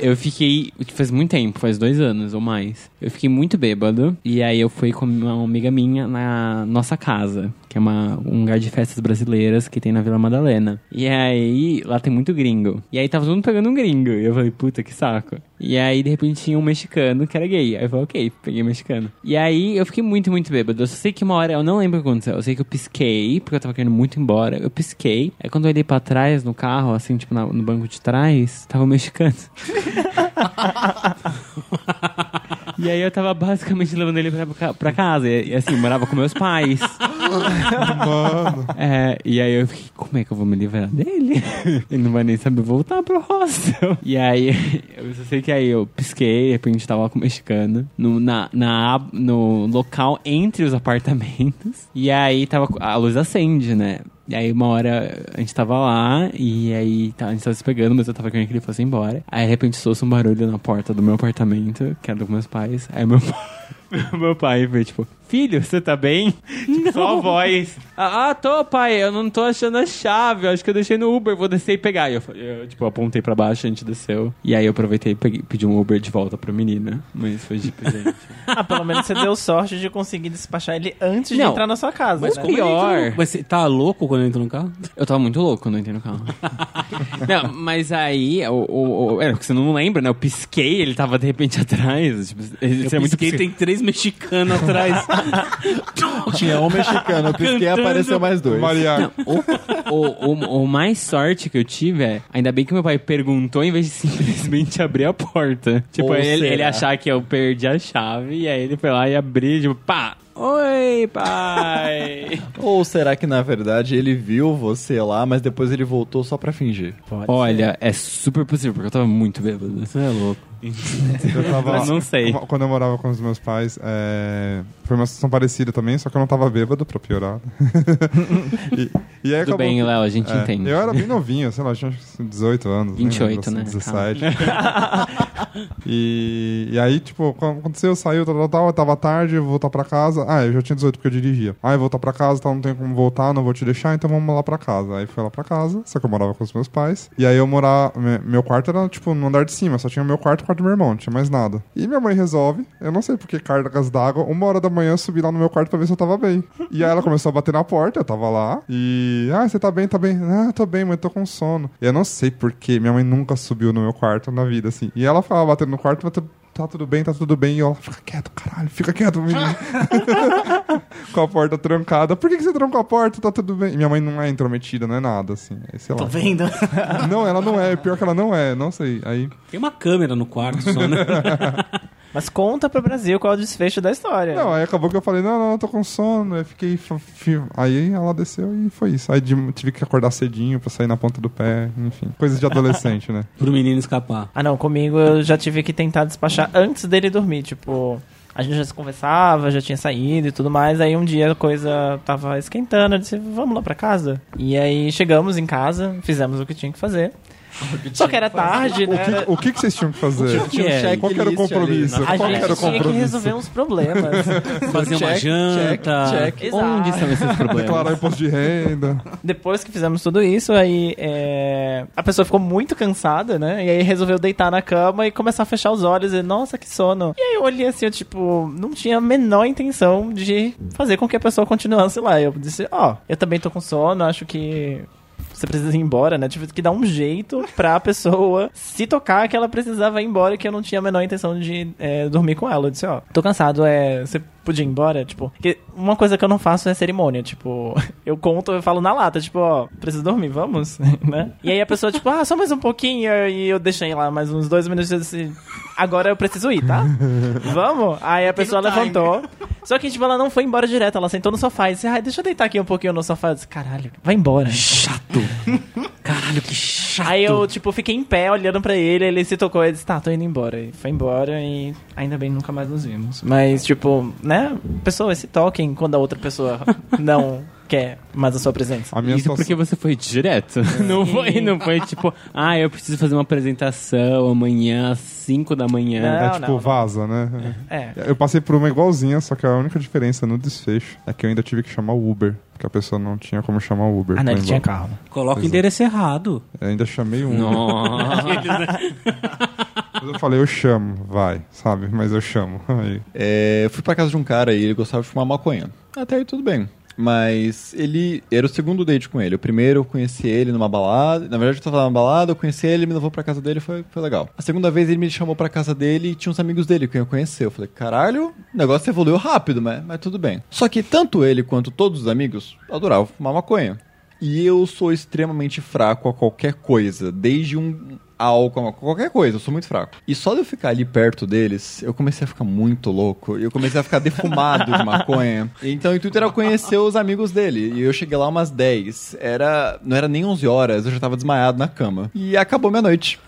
Speaker 2: eu fiquei. Faz muito tempo, faz dois anos ou mais. Eu fiquei muito bêbado. E aí eu fui com uma amiga minha na nossa casa. Que é uma, um lugar de festas brasileiras que tem na Vila Madalena. E aí, lá tem muito gringo. E aí tava todo mundo pegando um gringo. E eu falei, puta, que saco. E aí, de repente, tinha um mexicano que era gay. Aí eu falei, ok, peguei mexicano. E aí, eu fiquei muito, muito bêbado. Eu só sei que uma hora, eu não lembro o que aconteceu. Eu sei que eu pisquei, porque eu tava querendo muito embora. Eu pisquei. Aí quando eu olhei pra trás, no carro, assim, tipo, no banco de trás, tava o mexicano. E aí eu tava basicamente levando ele pra, pra casa. E, assim, morava com meus pais.
Speaker 3: Mano.
Speaker 2: É, e aí eu fiquei, como é que eu vou me livrar dele? Ele não vai nem saber voltar pro hostel. E aí, eu só sei que aí eu pisquei, de repente tava com o mexicano, no, na, na, no local entre os apartamentos. E aí tava, a luz acende, né? E aí uma hora a gente tava lá e aí tá, a gente tava se pegando, mas eu tava querendo que ele fosse embora. Aí de repente ouço um barulho na porta do meu apartamento, que era dos meus pais. Aí meu pai, meu pai foi tipo, filho, você tá bem? Tipo, só a voz. Ah, ah, tô, pai, eu não tô achando a chave, eu acho que eu deixei no Uber, vou descer e pegar. E eu, eu tipo, apontei pra baixo, a gente desceu. E aí eu aproveitei e peguei- pedi um Uber de volta pra menina. Mas foi tipo, gente.
Speaker 4: Ah, pelo menos você deu sorte de conseguir despachar ele antes de
Speaker 2: Não,
Speaker 4: entrar na sua casa.
Speaker 2: mas
Speaker 4: né?
Speaker 2: Pior.
Speaker 1: Mas você tá louco quando entra no carro?
Speaker 2: Eu tava muito louco quando eu entrei no carro. não, mas aí, o, o, o- é, porque você não lembra, né? Eu pisquei, ele tava de repente atrás. Tipo, ele,
Speaker 1: Eu
Speaker 2: você é muito
Speaker 1: pisquei, tem três mexicanos atrás.
Speaker 5: Tinha um mexicano, eu pisquei e
Speaker 1: Cantando.
Speaker 5: apareceu mais dois.
Speaker 3: Maria,
Speaker 2: o, o, o, o mais sorte que eu tive é, ainda bem que meu pai perguntou em vez de simplesmente abrir a porta. Tipo,
Speaker 5: Ou
Speaker 2: ele,
Speaker 5: será?
Speaker 2: ele achar que eu perdi a chave, e aí ele foi lá e abriu, tipo, pá! Oi, pai!
Speaker 5: Ou será que na verdade ele viu você lá, mas depois ele voltou só pra fingir?
Speaker 2: Olha, é super possível, porque eu tava muito bêbado.
Speaker 1: Você é louco.
Speaker 3: eu tava.
Speaker 2: Mas não sei.
Speaker 3: Quando eu morava com os meus pais, é, foi uma situação parecida também, só que eu não tava bêbado, pra piorar. e, e aí
Speaker 2: Tudo
Speaker 3: acabou
Speaker 2: bem,
Speaker 3: que-
Speaker 2: Léo, a gente
Speaker 3: é,
Speaker 2: entende.
Speaker 3: Eu era bem novinho, sei lá, tinha acho que 18 anos. nem
Speaker 2: 28,
Speaker 3: lembro, assim,
Speaker 2: né?
Speaker 3: 17. e, e aí, tipo, quando aconteceu, saiu, tal, tal, tal, eu tava tarde, eu vou voltar pra casa. Ah, eu já tinha 18 porque eu dirigia. Ah, vou voltar pra casa, tal, não tem como voltar, não vou te deixar, então vamos lá pra casa. Aí fui lá pra casa, só que eu morava com os meus pais. E aí eu morava, me- meu quarto era, tipo, no andar de cima, só tinha meu quarto e o quarto do meu irmão, não tinha mais nada. E minha mãe resolve, eu não sei porque cargas d'água, uma hora da manhã eu subi lá no meu quarto pra ver se eu tava bem. E aí ela começou a bater na porta, eu tava lá, e. Ah, você tá bem, tá bem. Ah, tô bem, mãe, tô com sono. E eu não sei porquê, minha mãe nunca subiu no meu quarto na vida, assim. E ela ficava batendo no quarto, batendo. Tá tudo bem, tá tudo bem. E eu, fica quieto, caralho, fica quieto, menino. com a porta trancada. Por que, que você trancou a porta? Tá tudo bem. E minha mãe não é intrometida, não é nada, assim. Aí, sei lá.
Speaker 6: Tô vendo?
Speaker 3: Não, ela não é. Pior que ela não é, não sei. Aí.
Speaker 1: Tem uma câmera no quarto só, né?
Speaker 4: Mas conta pro Brasil qual é o desfecho da história.
Speaker 3: Não, aí acabou que eu falei, não, não, eu tô com sono. Aí fiquei. Aí ela desceu e foi isso. Aí tive que acordar cedinho pra sair na ponta do pé, enfim. Coisas de adolescente, né?
Speaker 1: Pro menino escapar.
Speaker 4: Ah, não, comigo eu já tive que tentar despachar antes dele dormir, tipo... A gente já se conversava, já tinha saído e tudo mais. Aí um dia a coisa tava esquentando. Eu disse, vamos lá pra casa? E aí chegamos em casa, fizemos o que tinha que fazer. Só que era tarde,
Speaker 3: O
Speaker 4: né?
Speaker 3: que, o que que vocês tinham que fazer?
Speaker 2: que é?
Speaker 3: Qual que era o compromisso?
Speaker 5: ali.
Speaker 4: A
Speaker 3: Qual que era
Speaker 4: gente
Speaker 3: o
Speaker 4: tinha que
Speaker 3: compromisso?
Speaker 4: resolver uns problemas.
Speaker 1: Fazer uma
Speaker 5: Check,
Speaker 1: janta.
Speaker 5: check, check.
Speaker 2: Onde são esses problemas?
Speaker 3: Declarar imposto de renda.
Speaker 4: Depois que fizemos tudo isso, aí é, a pessoa ficou muito cansada, né? E aí resolveu deitar na cama e começar a fechar os olhos e, nossa, que sono. E aí eu olhei assim, eu, tipo, não tinha a menor intenção de fazer com que a pessoa continuasse lá. Eu disse, ó, eu também tô com sono, acho que você precisa ir embora, né? Tive que dar um jeito pra pessoa se tocar que ela precisava ir embora e que eu não tinha a menor intenção de é, dormir com ela. Eu disse, ó, tô cansado, é. Você podia ir embora? Tipo, porque uma coisa que eu não faço é cerimônia. Tipo, eu conto, eu falo na lata, tipo, ó, preciso dormir, vamos? né? E aí a pessoa, tipo, ah, só mais um pouquinho. E eu deixei lá mais uns dois minutos e eu disse, agora eu preciso ir, tá? Vamos? Aí a pessoa levantou. Só que, tipo, ela não foi embora direto, ela sentou no sofá e disse, ai, deixa eu deitar aqui um pouquinho no sofá. Eu disse, caralho, vai embora.
Speaker 1: Chato. Caralho, que chato.
Speaker 4: Aí eu, tipo, fiquei em pé olhando pra ele, ele se tocou e disse, tá, tô indo embora. E foi embora e ainda bem nunca mais nos vimos. Mas, tipo, né? Pessoas se toquem quando a outra pessoa não quer mais a sua presença.
Speaker 3: A minha
Speaker 2: Isso
Speaker 3: situação...
Speaker 2: porque você foi direto. Não foi, não foi tipo, ah, eu preciso fazer uma apresentação amanhã às 5 da manhã.
Speaker 3: É
Speaker 4: Não,
Speaker 3: tipo,
Speaker 4: não, não.
Speaker 3: vaza, né?
Speaker 4: É.
Speaker 3: Eu passei por uma igualzinha, só que a única diferença no desfecho é que eu ainda tive que chamar o Uber. Porque a pessoa não tinha como chamar o Uber.
Speaker 4: Ah, não, ele tinha carro.
Speaker 1: Coloca o
Speaker 3: Exato.
Speaker 1: endereço errado.
Speaker 3: Eu ainda chamei um.
Speaker 2: Nossa.
Speaker 3: Mas eu falei, eu chamo, vai, sabe? Mas eu chamo. Aí.
Speaker 5: É, eu fui pra casa de um cara e ele gostava de fumar maconha. Até aí tudo bem. Mas ele. Era o segundo date com ele. O primeiro eu conheci ele numa balada. Na verdade, eu tava numa balada, eu conheci ele, me levou pra casa dele foi, foi legal. A segunda vez ele me chamou pra casa dele e tinha uns amigos dele que eu conheci. Eu falei, caralho, o negócio evoluiu rápido, mas, mas tudo bem. Só que tanto ele quanto todos os amigos adoravam fumar maconha. E eu sou extremamente fraco a qualquer coisa, desde um álcool, qualquer coisa, eu sou muito fraco. E só de eu ficar ali perto deles, eu comecei a ficar muito louco. Eu comecei a ficar defumado de maconha. Então o intuito era conhecer os amigos dele. E eu cheguei lá umas 10. Era, não era nem 11 horas, eu já tava desmaiado na cama. E acabou minha noite.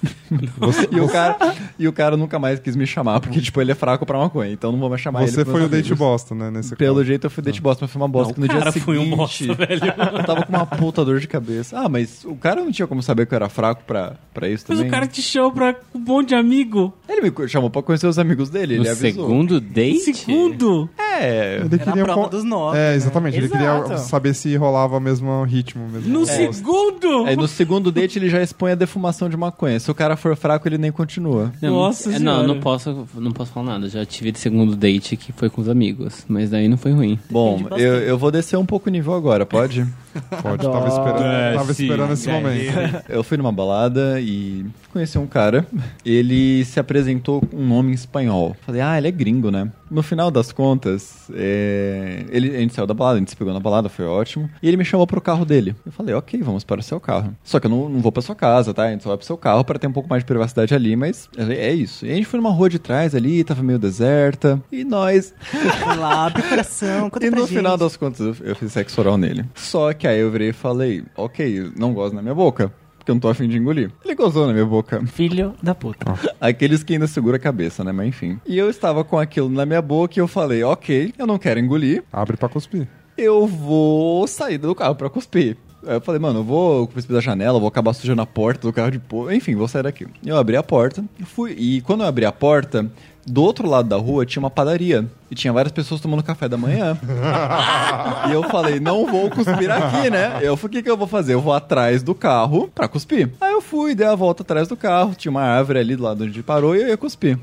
Speaker 5: e, o cara, e o cara nunca mais quis me chamar, porque tipo, ele é fraco pra maconha, então não vou mais chamar ele.
Speaker 3: Você foi o date bosta, né? Nesse
Speaker 5: Pelo
Speaker 3: caso.
Speaker 5: jeito eu fui date bosta, mas foi uma bosta.
Speaker 1: Não,
Speaker 5: no
Speaker 1: o cara
Speaker 5: dia
Speaker 1: foi um
Speaker 5: seguinte,
Speaker 1: bosta, velho.
Speaker 5: eu tava com uma puta dor de cabeça. Ah, mas o cara não tinha como saber que eu era fraco pra, pra isso também.
Speaker 1: O cara te chamou pra um monte de amigo.
Speaker 5: Ele me chamou pra conhecer os amigos dele,
Speaker 2: No
Speaker 5: ele avisou.
Speaker 2: segundo date?
Speaker 1: Segundo.
Speaker 5: É,
Speaker 3: Ele
Speaker 6: Era a
Speaker 3: queria
Speaker 6: prova
Speaker 3: com-
Speaker 6: dos nove.
Speaker 3: É,
Speaker 6: né?
Speaker 3: exatamente. Ele queria
Speaker 4: Exato.
Speaker 3: saber se rolava o mesmo ritmo. Mesmo
Speaker 1: No
Speaker 3: gosto.
Speaker 1: segundo.
Speaker 5: Aí no segundo date ele já expõe a defumação de maconha. Se o cara for fraco, ele nem continua.
Speaker 2: Não,
Speaker 1: Nossa
Speaker 2: é,
Speaker 1: senhora.
Speaker 2: não, não posso, não posso falar nada. Já tive de segundo date que foi com os amigos, mas daí não foi ruim.
Speaker 5: Bom, eu, eu vou descer um pouco o nível agora, pode?
Speaker 3: Pode, tava esperando,
Speaker 2: É,
Speaker 3: tava
Speaker 2: sim,
Speaker 3: esperando esse
Speaker 2: é.
Speaker 3: momento.
Speaker 5: Eu fui numa balada e conheci um cara. Ele se apresentou com um nome em espanhol. Falei, ah, ele é gringo, né? No final das contas, é, ele, a gente saiu da balada, a gente se pegou na balada, foi ótimo. E ele me chamou pro carro dele. Eu falei, ok, vamos para o seu carro. Só que eu não, não vou pra sua casa, tá? A gente só vai pro seu carro para ter um pouco mais de privacidade ali, mas é é isso. E a gente foi numa rua de trás ali, tava meio deserta. E nós
Speaker 6: Lá, coração, conta
Speaker 5: e no
Speaker 6: gente.
Speaker 5: final das contas, eu, eu fiz sexo oral nele. Só que aí eu virei e falei, ok, não gosto na minha boca. Porque eu não tô afim de engolir. Ele gozou na minha boca.
Speaker 4: Filho da puta.
Speaker 5: Aqueles que ainda segura a cabeça, né? Mas enfim. E eu estava com aquilo na minha boca e eu falei, ok, eu não quero engolir.
Speaker 3: Abre pra cuspir.
Speaker 5: Eu vou sair do carro pra cuspir. Aí eu falei, mano, eu vou cuspir da janela, vou acabar sujando a porta do carro de pô. Enfim, vou sair daqui. Eu abri a porta e fui. E quando eu abri a porta, do outro lado da rua tinha uma padaria. E tinha várias pessoas tomando café da manhã. e eu falei, não vou cuspir aqui, né? Eu falei, o que, que eu vou fazer? Eu vou atrás do carro pra cuspir. Aí eu fui, dei a volta atrás do carro, tinha uma árvore ali do lado onde parou e eu ia cuspir.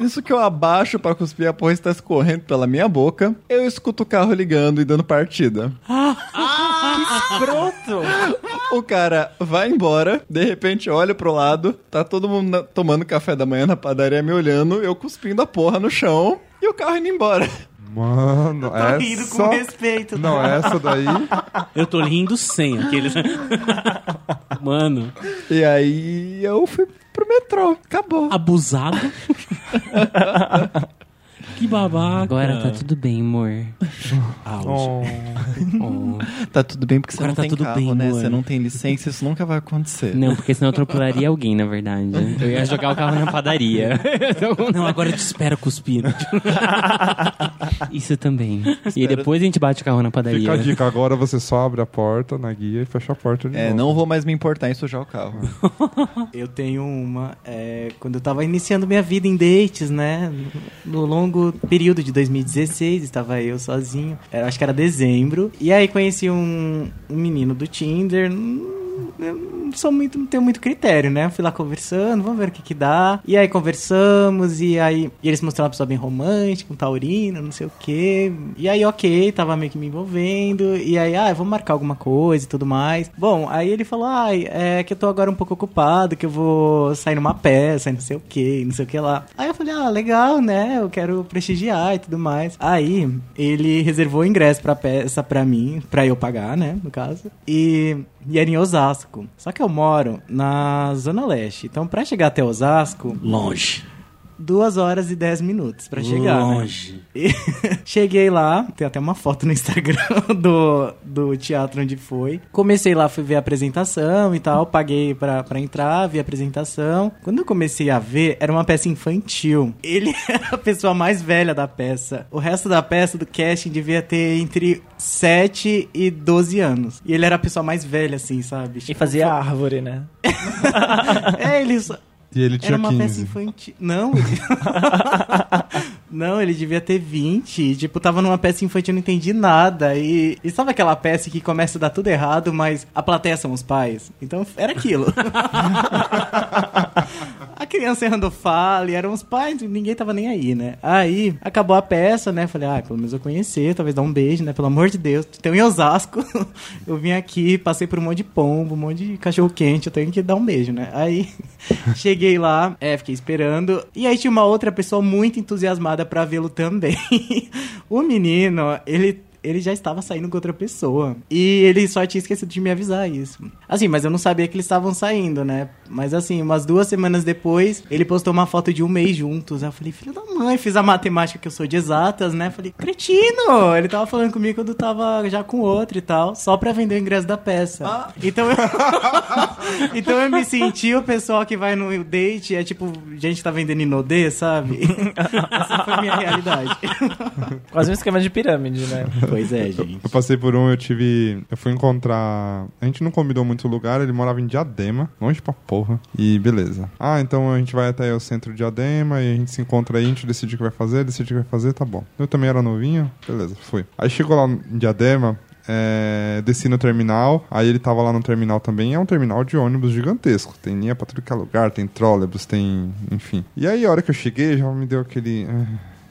Speaker 5: Nisso que eu abaixo pra cuspir, a porra está escorrendo pela minha boca. Eu escuto o carro ligando e dando partida.
Speaker 4: Escroto!
Speaker 5: O cara vai embora, de repente olha pro lado, tá todo mundo na- tomando café da manhã na padaria me olhando, eu cuspindo a porra no chão e o carro indo embora.
Speaker 3: Mano,
Speaker 6: Tá rindo com respeito.
Speaker 3: Não, essa daí...
Speaker 1: Eu tô rindo sem aqueles. Mano,
Speaker 5: E aí eu fui pro metrô, acabou.
Speaker 1: abusado. Que babaca.
Speaker 2: Agora tá tudo bem, amor.
Speaker 3: Oh.
Speaker 2: Oh.
Speaker 5: Tá tudo bem porque você
Speaker 2: Agora
Speaker 5: não
Speaker 2: tá
Speaker 5: tem
Speaker 2: tudo
Speaker 5: carro,
Speaker 2: bem,
Speaker 5: né?
Speaker 2: amor.
Speaker 5: Você não tem licença, isso nunca vai acontecer.
Speaker 2: Não, porque senão eu atropelaria alguém, na verdade. Eu ia jogar o carro na padaria. Não, agora eu te espero cuspindo. Isso também. E depois a gente bate o carro na padaria.
Speaker 3: Fica a dica, agora você só abre a porta na guia e fecha a porta de
Speaker 5: É,
Speaker 3: novo.
Speaker 5: não vou mais me importar em sujar o carro.
Speaker 6: Eu tenho uma. é, quando eu tava iniciando minha vida em dates, né? No longo período de 2016, estava eu sozinho. Era- acho que era dezembro. E aí conheci um, um menino do Tinder. Eu não sou muito, não tenho muito critério, né? Fui lá conversando, vamos ver o que que dá. E aí conversamos, e aí e eles mostraram uma pessoa bem romântica, um taurino, não sei o quê. E aí, ok, tava meio que me envolvendo. E aí, ah, vamos marcar alguma coisa e tudo mais. Bom, aí ele falou, ai, é que eu tô agora um pouco ocupado, que eu vou sair numa peça, não sei o que, não sei o que lá. Aí eu falei, ah, legal, né? Eu quero prestigiar e tudo mais. Aí ele reservou o ingresso pra peça pra mim, pra eu pagar, né? No caso. E, e era em Osasco. Só que eu moro na Zona Leste. Então, pra chegar até Osasco,
Speaker 1: Longe.
Speaker 6: Duas horas e dez minutos pra chegar. né?
Speaker 1: Longe.
Speaker 6: E cheguei lá, tem até uma foto no Instagram do, do teatro onde foi. Comecei lá, fui ver a apresentação e tal, paguei pra, pra entrar, vi a apresentação. Quando eu comecei a ver, era uma peça infantil. Ele era a pessoa mais velha da peça. O resto da peça, do casting, devia ter entre 7 e 12 anos. E ele era a pessoa mais velha, assim, sabe?
Speaker 4: E fazia árvore, né?
Speaker 6: É, ele só...
Speaker 3: E ele tinha
Speaker 6: Era uma peça
Speaker 3: 15.
Speaker 6: infantil. Não. ele- não, ele devia ter 20. Tipo, tava numa peça infantil, eu não entendi nada. E, e sabe aquela peça que começa a dar tudo errado, mas a plateia são os pais? Então era aquilo. criança errando fala, e eram os pais, ninguém tava nem aí, né? Aí, acabou a peça, né? Falei, ah, pelo menos eu conhecer, talvez dar um beijo, né? Pelo amor de Deus. Então, em Osasco, eu vim aqui, passei por um monte de pombo, um monte de cachorro quente, eu tenho que dar um beijo, né? Aí, cheguei lá, é, fiquei esperando. E aí tinha uma outra pessoa muito entusiasmada pra vê-lo também. o menino, ele ele já estava saindo com outra pessoa. E ele só tinha esquecido de me avisar isso. Assim, mas eu não sabia que eles estavam saindo, né? Mas assim, umas duas semanas depois, ele postou uma foto de um mês juntos. Aí eu falei, filho da mãe, fiz a matemática que eu sou de exatas, né? Falei, cretino! Ele tava falando comigo quando tava já com outro e tal, só pra vender o ingresso da peça. Então eu... então eu me senti o pessoal que vai no date, é tipo, gente tá vendendo inodê, sabe? Essa foi a minha realidade.
Speaker 4: Quase um esquema de pirâmide, né?
Speaker 6: Pois é, gente.
Speaker 3: Eu passei por um, eu tive. Eu fui encontrar. A gente não combinou muito lugar, ele morava em Diadema, longe pra porra. E beleza. Ah, então a gente vai até o centro de Diadema e a gente se encontra aí, a gente decide o que vai fazer, decide o que vai fazer, tá bom. Eu também era novinho, beleza, fui. Aí chegou lá em Diadema. É, desci no terminal, aí ele tava lá no terminal também. É um terminal de ônibus gigantesco. Tem linha pra tudo que é lugar, tem trólebus, tem. Enfim. E aí, a hora que eu cheguei, já me deu aquele.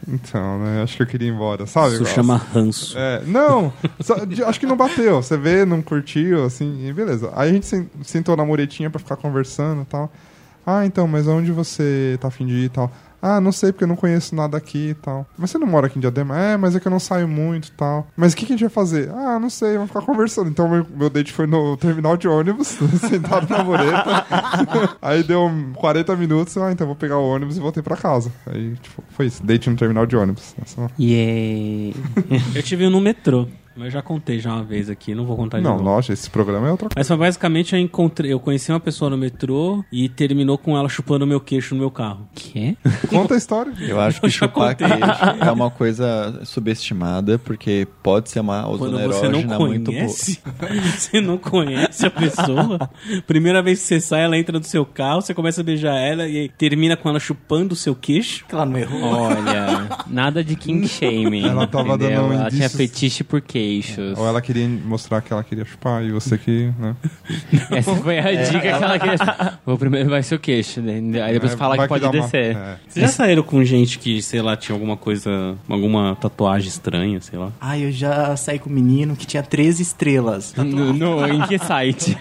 Speaker 3: "Ah, Então, né? Acho que eu queria ir embora, sabe?
Speaker 1: Isso chama ranço.
Speaker 3: É, não, só- acho que não bateu. Você vê, não curtiu, assim, e beleza. Aí a gente sen- sentou na muretinha pra ficar conversando e tal. Ah, então, mas onde você tá afim de ir e tal? Ah, não sei, porque eu não conheço nada aqui e tal. Mas você não mora aqui em Diadema? É, mas é que eu não saio muito e tal. Mas o que, que a gente vai fazer? Ah, não sei, vamos ficar conversando. Então meu, meu date foi no terminal de ônibus, sentado na mureta. Aí deu um 40 minutos, ah, então vou pegar o ônibus e voltei pra casa. Aí, tipo, foi isso, date no terminal de ônibus. Essa-
Speaker 2: Yay.
Speaker 1: Eu tive um no metrô. Mas eu já contei já uma vez aqui, não vou contar de
Speaker 3: Não,
Speaker 1: novo.
Speaker 3: nossa, esse programa é outra coisa.
Speaker 1: Mas foi basicamente eu encontrei, eu conheci uma pessoa no metrô e terminou com ela chupando o meu queixo no meu carro.
Speaker 2: Quê?
Speaker 3: Conta a história.
Speaker 5: Eu acho que
Speaker 1: Já
Speaker 5: chupar
Speaker 1: contei.
Speaker 5: queijo é uma coisa subestimada, porque pode ser uma
Speaker 1: Quando
Speaker 5: ozona
Speaker 1: você não
Speaker 5: erógena muito boa.
Speaker 1: conhece, você não conhece a pessoa. Primeira vez que você sai, ela entra no seu carro, você começa a beijar ela e termina com ela chupando o seu queixo.
Speaker 6: Ela não errou.
Speaker 2: Olha, nada de king shaming.
Speaker 3: Ela tava
Speaker 2: entendeu?
Speaker 3: dando
Speaker 2: Ela tinha fetiche por queixos.
Speaker 3: Ou ela queria mostrar que ela queria chupar e você que, né?
Speaker 2: Essa foi a dica que ela queria. O primeiro vai ser o queixo, né? Aí depois
Speaker 3: É,
Speaker 2: fala que pode
Speaker 3: dá uma-
Speaker 2: descer.
Speaker 3: é.
Speaker 1: Vocês já saíram com gente que, sei lá, tinha alguma coisa, alguma tatuagem estranha, sei lá?
Speaker 6: Ai, eu já saí com um menino que tinha 13 estrelas.
Speaker 2: No, no- em que site?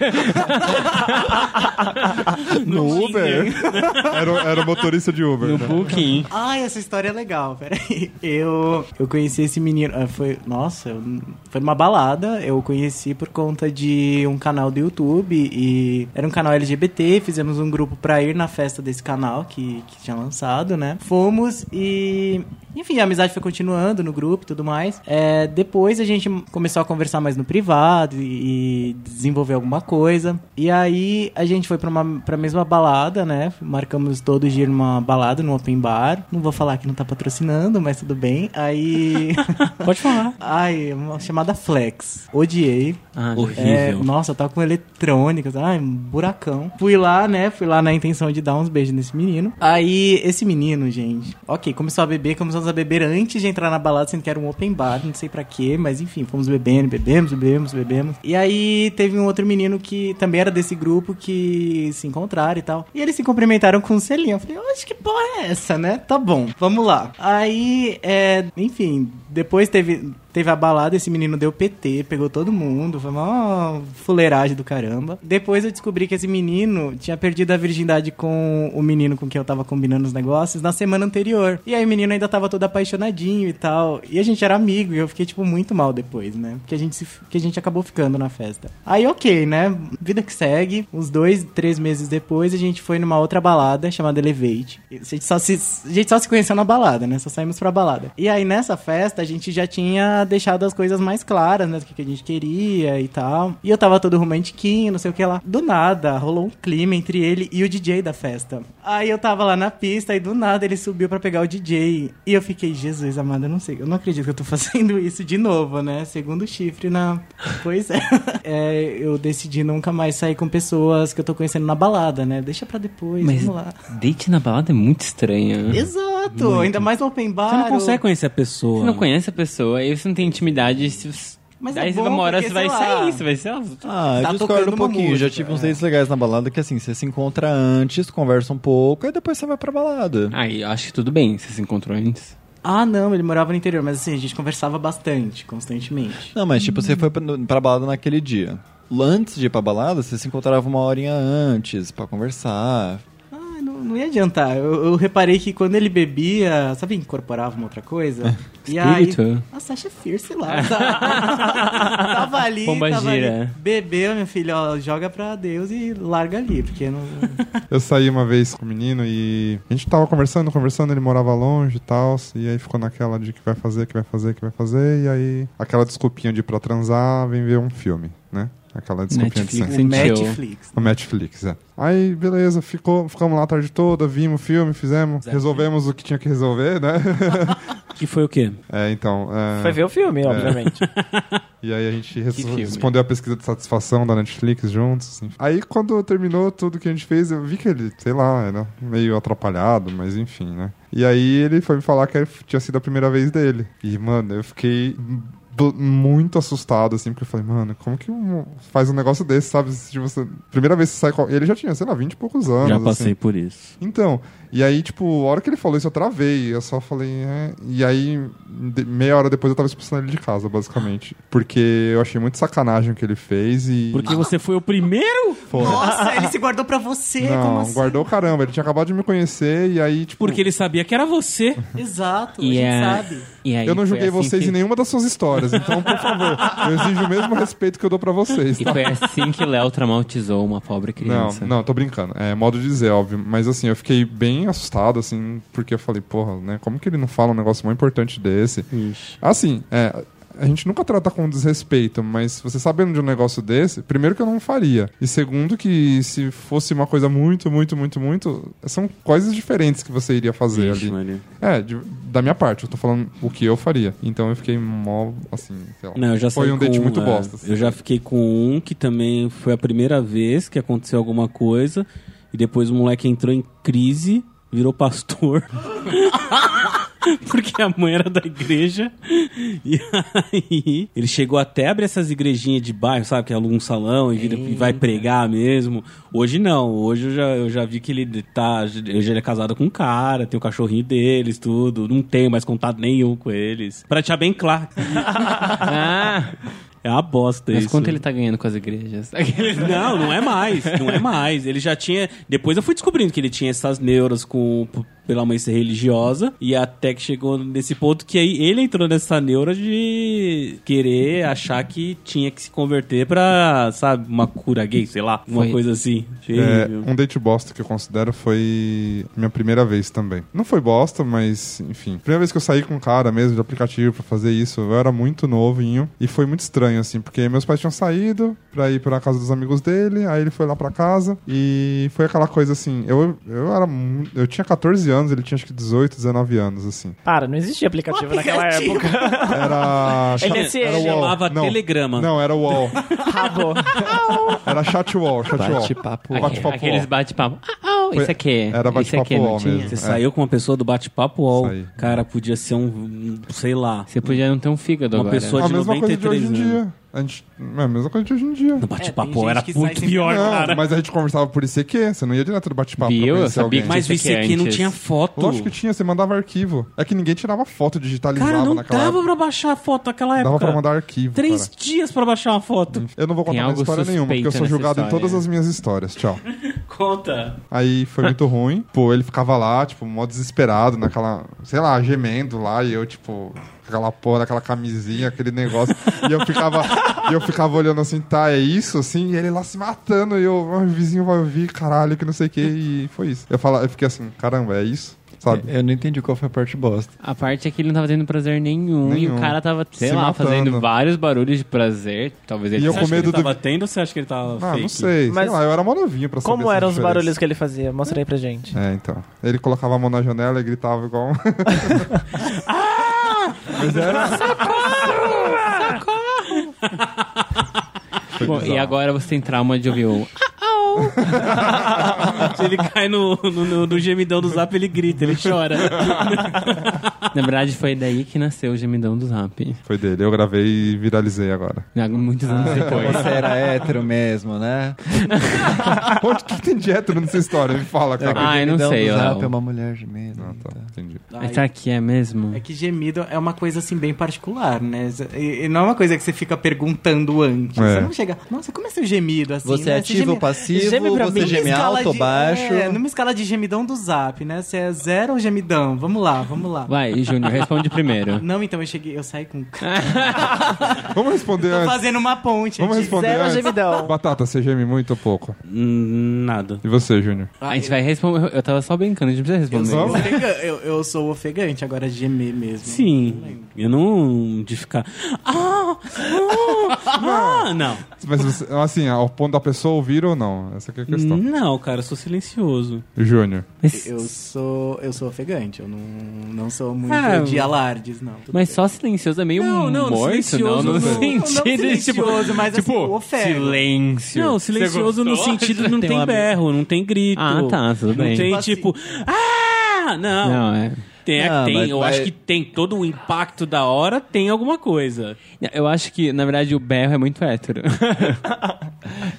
Speaker 3: No Uber? era, o- era motorista de Uber.
Speaker 2: No
Speaker 3: né?
Speaker 2: Booking.
Speaker 6: Ai, essa história é legal, peraí. Eu, eu conheci esse menino, ah, foi, nossa, eu foi numa balada, eu conheci por conta de um canal do YouTube e era um canal LGBT, fizemos um grupo pra ir na festa desse canal que, que tinha lançado, né? Fomos e enfim, a amizade foi continuando no grupo e tudo mais. É, depois a gente começou a conversar mais no privado e, e desenvolver alguma coisa. E aí a gente foi pra, uma, pra mesma balada, né? Marcamos todo dia numa balada, num open bar. Não vou falar que não tá patrocinando, mas tudo bem. Aí.
Speaker 2: Pode falar.
Speaker 6: Ai, uma chamada Flex. Odiei.
Speaker 2: Ah,
Speaker 6: É,
Speaker 2: horrível.
Speaker 6: nossa, tava com eletrônicas, ai, um buracão. Fui lá, né? Fui lá na intenção de dar uns beijos nesse menino. Aí, esse menino, gente, ok, começou a beber, começamos a beber antes de entrar na balada, sendo que era um open bar, não sei pra quê, mas enfim, fomos bebendo, bebemos, bebemos, bebemos. E aí teve um outro menino que também era desse grupo que se encontraram e tal. E eles se cumprimentaram com um selinho. Eu falei, acho que porra é essa, né? Tá bom, vamos lá. Aí, é, enfim, depois teve, teve a balada, esse menino deu PT, pegou todo mundo, foi uma fuleiragem do caramba. Depois eu descobri que esse menino tinha perdido a virgindade com o menino com quem eu tava combinando os negócios na semana anterior. E aí o menino ainda tava todo apaixonadinho e tal. E a gente era amigo e eu fiquei, tipo, muito mal depois, né? Porque a gente, se, a gente acabou ficando na festa. Aí, ok, né? Vida que segue. Uns dois, três meses depois, a gente foi numa outra balada chamada Elevate. A gente só se, a gente só se conheceu na balada, né? Só saímos pra balada. E aí, nessa festa, gente já tinha deixado as coisas mais claras, né? Do que que a gente queria e tal. E eu tava todo romantiquinho, não sei o que lá. Do nada, rolou um clima entre ele e o DJ da festa. Aí eu tava lá na pista e do nada ele subiu pra pegar o DJ. E eu fiquei, Jesus amado, eu não sei, eu não acredito que eu tô fazendo isso de novo, né? Segundo chifre na. Pois é. É, eu decidi nunca mais sair com pessoas que eu tô conhecendo na balada, né? Deixa pra depois,
Speaker 2: Mas
Speaker 6: vamos lá.
Speaker 2: date na balada é muito estranho.
Speaker 6: Exato, ainda mais no open bar.
Speaker 1: Você não consegue conhecer a pessoa.
Speaker 2: Você não conhece a pessoa, aí você não tem intimidade. Se...
Speaker 6: Mas
Speaker 2: Daí
Speaker 6: é
Speaker 2: você
Speaker 6: bom,
Speaker 2: vai uma hora
Speaker 6: porque,
Speaker 2: você vai
Speaker 6: lá.
Speaker 2: sair, você vai ser.
Speaker 5: Ah,
Speaker 6: Tá
Speaker 5: eu discordo um pouquinho. Já
Speaker 6: música,
Speaker 5: tive uns
Speaker 6: é.
Speaker 5: dates legais na balada que assim, você se encontra antes, conversa um pouco, e depois você vai pra balada.
Speaker 2: Aí, eu acho que tudo bem, você se encontrou antes.
Speaker 6: Ah, não, ele morava no interior, mas assim, a gente conversava bastante, constantemente.
Speaker 5: Não, mas tipo, você foi pra, pra balada naquele dia. Antes de ir pra balada, você se encontrava uma horinha antes pra conversar.
Speaker 6: Não, ia adiantar. Eu, eu reparei que quando ele bebia, sabe, incorporava uma outra coisa? e aí.
Speaker 2: Espírito.
Speaker 6: A Sasha Fierce lá. Tava, tava ali,
Speaker 2: Pomba
Speaker 6: tava
Speaker 2: gira.
Speaker 6: ali. Bebeu, meu filho, ó, joga pra Deus e larga ali, porque não.
Speaker 3: Eu saí uma vez com o menino e a gente tava conversando, conversando, ele morava longe e tal, e aí ficou naquela de que vai fazer, que vai fazer, que vai fazer, e aí aquela desculpinha de ir pra transar, vem ver um filme? Aquela desculpinha de
Speaker 2: Netflix.
Speaker 3: sempre.
Speaker 6: o
Speaker 2: Sentiu.
Speaker 6: Netflix.
Speaker 3: O Netflix, é. Aí, beleza, ficou, ficamos lá a tarde toda, vimos o filme, fizemos, resolvemos o que tinha que resolver, né?
Speaker 1: Que foi o quê?
Speaker 3: é, então. é,
Speaker 4: Foi ver o filme, obviamente.
Speaker 3: E aí a gente res-
Speaker 2: filme?
Speaker 3: respondeu a pesquisa de satisfação da Netflix juntos. assim. Aí quando terminou tudo que a gente fez, eu vi que ele, sei lá, era meio atrapalhado, mas enfim, né? E aí ele foi me falar que tinha sido a primeira vez dele. E, mano, eu fiquei do- muito assustado, assim, porque eu falei, mano, como que um- faz um negócio desse, sabe? Tipo, você, primeira vez que você sai com... Ele já tinha, sei lá, 20 e poucos anos.
Speaker 1: Já passei
Speaker 3: assim.
Speaker 1: por isso.
Speaker 3: Então, e aí, tipo, a hora que ele falou isso, eu travei. Eu só falei, é. E aí, meia hora depois, eu tava expulsando ele de casa, basicamente. Porque eu achei muito sacanagem o que ele fez e.
Speaker 1: Porque você foi o primeiro?
Speaker 3: Foi.
Speaker 6: Nossa, ele se guardou pra você, como
Speaker 3: Não,
Speaker 6: assim?
Speaker 3: guardou caramba. Ele tinha acabado de me conhecer e aí, tipo.
Speaker 1: Porque ele sabia que era você.
Speaker 6: Exato, a
Speaker 2: E,
Speaker 6: gente
Speaker 2: é-
Speaker 6: sabe.
Speaker 2: e aí
Speaker 3: Eu não julguei
Speaker 2: assim
Speaker 3: vocês
Speaker 2: que...
Speaker 3: em nenhuma das suas histórias, então, por favor, eu exijo o mesmo respeito que eu dou pra vocês,
Speaker 2: E
Speaker 3: tá?
Speaker 2: foi assim que Léo traumatizou uma pobre
Speaker 3: Não,
Speaker 2: criança.
Speaker 3: não, tô brincando. É modo de dizer, óbvio. Mas assim, eu fiquei bem assustado, assim, porque eu falei, porra, né? Como que ele não fala um negócio muito importante desse? Assim, é. A gente nunca trata com desrespeito, mas você sabendo de um negócio desse, primeiro que eu não faria. E segundo que se fosse uma coisa muito, muito, muito, muito, são coisas diferentes que você iria fazer
Speaker 1: Vixe,
Speaker 3: ali.
Speaker 1: Maria.
Speaker 3: É, de- da minha parte, eu tô falando o que eu faria. Então eu fiquei mó, assim, sei lá.
Speaker 1: Não, eu já
Speaker 3: Foi um date
Speaker 1: com-
Speaker 3: muito
Speaker 1: é,
Speaker 3: bosta. assim.
Speaker 1: Eu já fiquei com um que também foi a primeira vez que aconteceu alguma coisa. E depois o moleque entrou em crise, virou pastor. Porque a mãe era da igreja. E aí ele chegou até a abrir essas igrejinhas de bairro, sabe? Que aluga um salão e, vira- e vai pregar mesmo. Hoje não. Hoje eu já, eu já vi que ele tá. Hoje ele é casado com um cara, tem o cachorrinho deles, tudo. Não tenho mais contato nenhum com eles. Pra deixar bem claro.
Speaker 2: Ah,
Speaker 1: É uma bosta
Speaker 2: Mas
Speaker 1: isso.
Speaker 2: quanto ele tá ganhando com as igrejas?
Speaker 1: Não, não é mais. Não é mais. Ele já tinha. Depois eu fui descobrindo que ele tinha essas neuras com. Pela mãe ser religiosa, e até que chegou nesse ponto que aí ele entrou nessa neura de querer achar que tinha que se converter pra, sabe, uma cura gay, sei lá, uma
Speaker 2: Foi.
Speaker 1: coisa assim.
Speaker 3: É, um date bosta que eu considero foi minha primeira vez também. Não foi bosta, mas enfim. Primeira vez que eu saí com um cara mesmo de aplicativo pra fazer isso, eu era muito novinho e foi muito estranho assim, porque meus pais tinham saído pra ir pra casa dos amigos dele, aí ele foi lá pra casa e foi aquela coisa assim, eu eu era mu- eu tinha 14 anos, ele tinha acho que 18, 19 anos assim.
Speaker 4: Para, não existia aplicativo naquela época.
Speaker 3: Era
Speaker 4: MSN.
Speaker 3: era UOL.
Speaker 1: Chamava
Speaker 3: Não,
Speaker 1: Telegrama.
Speaker 3: Não, era UOL.
Speaker 4: Rabo.
Speaker 3: Era chat wall, chat wall.
Speaker 5: Bate-papo.
Speaker 3: Bate-papo
Speaker 2: Aqueles bate-papo. Ah,
Speaker 3: Foi-
Speaker 2: isso aqui é.
Speaker 3: era
Speaker 2: Isso
Speaker 3: bate-papo
Speaker 2: não
Speaker 3: UOL mesmo.
Speaker 1: Você
Speaker 3: É.
Speaker 1: saiu com uma pessoa do bate-papo UOL.
Speaker 3: Saí.
Speaker 1: Cara, podia ser um, sei lá.
Speaker 2: Você podia não ter um fígado
Speaker 1: Uma
Speaker 2: agora.
Speaker 1: pessoa
Speaker 3: A
Speaker 1: de
Speaker 3: mesma coisa de hoje em
Speaker 1: 93
Speaker 3: dia. A gente, é a mesma coisa de hoje em dia.
Speaker 1: No bate-papo
Speaker 6: É,
Speaker 1: era muito pior,
Speaker 3: Não,
Speaker 1: cara.
Speaker 3: mas a gente conversava por ICQ, você não ia direto do bate-papo
Speaker 2: Viu? Eu
Speaker 3: conhecer
Speaker 2: sabia
Speaker 3: alguém.
Speaker 2: que
Speaker 1: Mas o
Speaker 2: Isso aqui
Speaker 1: ICQ não
Speaker 2: antes.
Speaker 1: tinha foto.
Speaker 3: Lógico que tinha, você mandava arquivo. É que ninguém tirava foto, digitalizava
Speaker 1: Cara, não
Speaker 3: naquela
Speaker 1: dava
Speaker 3: época.
Speaker 1: pra baixar a foto naquela época.
Speaker 3: Dava pra mandar arquivo,
Speaker 1: Três
Speaker 3: cara.
Speaker 1: dias pra baixar uma foto.
Speaker 3: Eu não vou
Speaker 2: Tem
Speaker 3: contar mais
Speaker 2: algo
Speaker 3: história nenhuma, porque eu sou
Speaker 2: suspeito
Speaker 3: julgado em
Speaker 2: nessa
Speaker 3: todas
Speaker 2: história.
Speaker 3: as minhas histórias. Tchau.
Speaker 1: Conta.
Speaker 3: Aí foi muito ruim. Pô, ele ficava lá, tipo, mó desesperado, naquela, sei lá, gemendo lá, e eu, tipo, aquela porra, aquela camisinha, aquele negócio. e eu ficava, e eu ficava olhando assim, tá, é isso, assim, e ele lá se matando, e eu, "Ah, o vizinho vai ouvir, caralho, que não sei o que, e foi isso. Eu, fala, eu fiquei assim, caramba, é isso? Sabe?
Speaker 5: Eu não entendi qual foi a parte bosta.
Speaker 2: A parte é que ele não tava tendo prazer nenhum, e
Speaker 3: Nenhum.
Speaker 2: o cara tava, sei
Speaker 3: Se
Speaker 2: lá,
Speaker 3: matando.
Speaker 2: fazendo vários barulhos de prazer. Talvez ele
Speaker 3: E eu
Speaker 1: Você
Speaker 3: com medo
Speaker 1: que ele
Speaker 3: do-
Speaker 1: tava tendo ou você acha que ele tava
Speaker 3: Ah,
Speaker 1: fake?
Speaker 3: não sei,
Speaker 4: Mas
Speaker 3: sei lá, eu era mó novinho pra saber
Speaker 4: Como eram os
Speaker 3: diferença.
Speaker 4: barulhos que ele fazia? Mostra aí pra gente.
Speaker 3: É, então. Ele colocava a mão na janela e gritava igual. um- Mas era. Foi
Speaker 2: Bom, e agora você tem trauma de ouvir o...
Speaker 1: Se ele cai no, no, no- no gemidão do zap, ele grita, ele chora.
Speaker 2: Na verdade, foi daí que nasceu o gemidão do Zap.
Speaker 3: Foi dele. Eu gravei e viralizei agora.
Speaker 2: Muitos anos depois.
Speaker 5: Você era hétero mesmo, né?
Speaker 3: Onde que tem de hétero nessa história? Me fala, cara.
Speaker 2: Ah, eu não
Speaker 5: Gemidão
Speaker 2: sei,
Speaker 5: do Zap é uma mulher gemendo.
Speaker 3: Ah, tá. Entendi.
Speaker 2: Mas será que é mesmo?
Speaker 6: É que gemido é uma coisa assim bem particular, né? E, não é uma coisa que você fica perguntando antes.
Speaker 3: É.
Speaker 6: Você não chega, nossa, como é seu gemido assim?
Speaker 5: Você
Speaker 6: né?
Speaker 5: é ativo
Speaker 6: geme-
Speaker 5: ou passivo?
Speaker 4: Geme pra
Speaker 5: Você
Speaker 4: mim.
Speaker 5: geme
Speaker 6: Numa escala
Speaker 5: alto ou
Speaker 6: de-
Speaker 5: baixo?
Speaker 6: É, numa escala de gemidão do zap, né? Você é zero ou gemidão? Vamos lá, vamos lá.
Speaker 2: Vai, Júnior, responde primeiro.
Speaker 6: Não, então eu cheguei, eu saí com.
Speaker 3: Vamos responder
Speaker 6: Tô
Speaker 3: antes.
Speaker 6: fazendo uma ponte.
Speaker 3: Vamos
Speaker 6: de
Speaker 3: responder
Speaker 4: zero
Speaker 3: antes.
Speaker 4: gemidão.
Speaker 3: Batata, você geme muito ou pouco?
Speaker 1: Hum, Nada.
Speaker 3: E você, Júnior?
Speaker 2: A gente vai responder. Eu tava só brincando, a gente precisa
Speaker 6: Eu
Speaker 2: responder.
Speaker 6: sou,
Speaker 3: Vamos?
Speaker 6: ofega- eu, eu sou ofegante, agora gemer mesmo.
Speaker 1: Sim. Eu não. de ficar. Ah! Ah! ah não.
Speaker 3: Mas você, assim, ao ponto da pessoa ouvir ou não? Essa que é a questão.
Speaker 1: Não, cara, eu sou silencioso.
Speaker 3: Júnior.
Speaker 2: Mas,
Speaker 6: Eu sou, eu sou ofegante, eu não, não sou muito
Speaker 2: Ah,
Speaker 6: de alardes, não. Tudo
Speaker 2: mas
Speaker 6: bem.
Speaker 2: só silencioso é meio
Speaker 1: Não, não,
Speaker 2: morto,
Speaker 1: silencioso
Speaker 2: não? No
Speaker 1: não-
Speaker 2: sentido
Speaker 6: não
Speaker 2: de, tipo,
Speaker 6: silencioso, mas assim,
Speaker 2: tipo,
Speaker 6: ofego.
Speaker 2: silêncio.
Speaker 1: Não, silencioso no sentido não
Speaker 2: Tem
Speaker 1: tem berro, não tem grito.
Speaker 2: Ah, tá, tudo
Speaker 1: Não
Speaker 2: bem.
Speaker 1: tem
Speaker 6: Tipo
Speaker 1: tipo. Ah! Não.
Speaker 2: Não, é.
Speaker 1: Tem,
Speaker 5: Não,
Speaker 1: tem
Speaker 5: mas
Speaker 1: eu
Speaker 5: vai-
Speaker 1: acho que tem todo o impacto da hora, tem alguma coisa.
Speaker 2: Eu acho que, na verdade, o berro é muito hétero.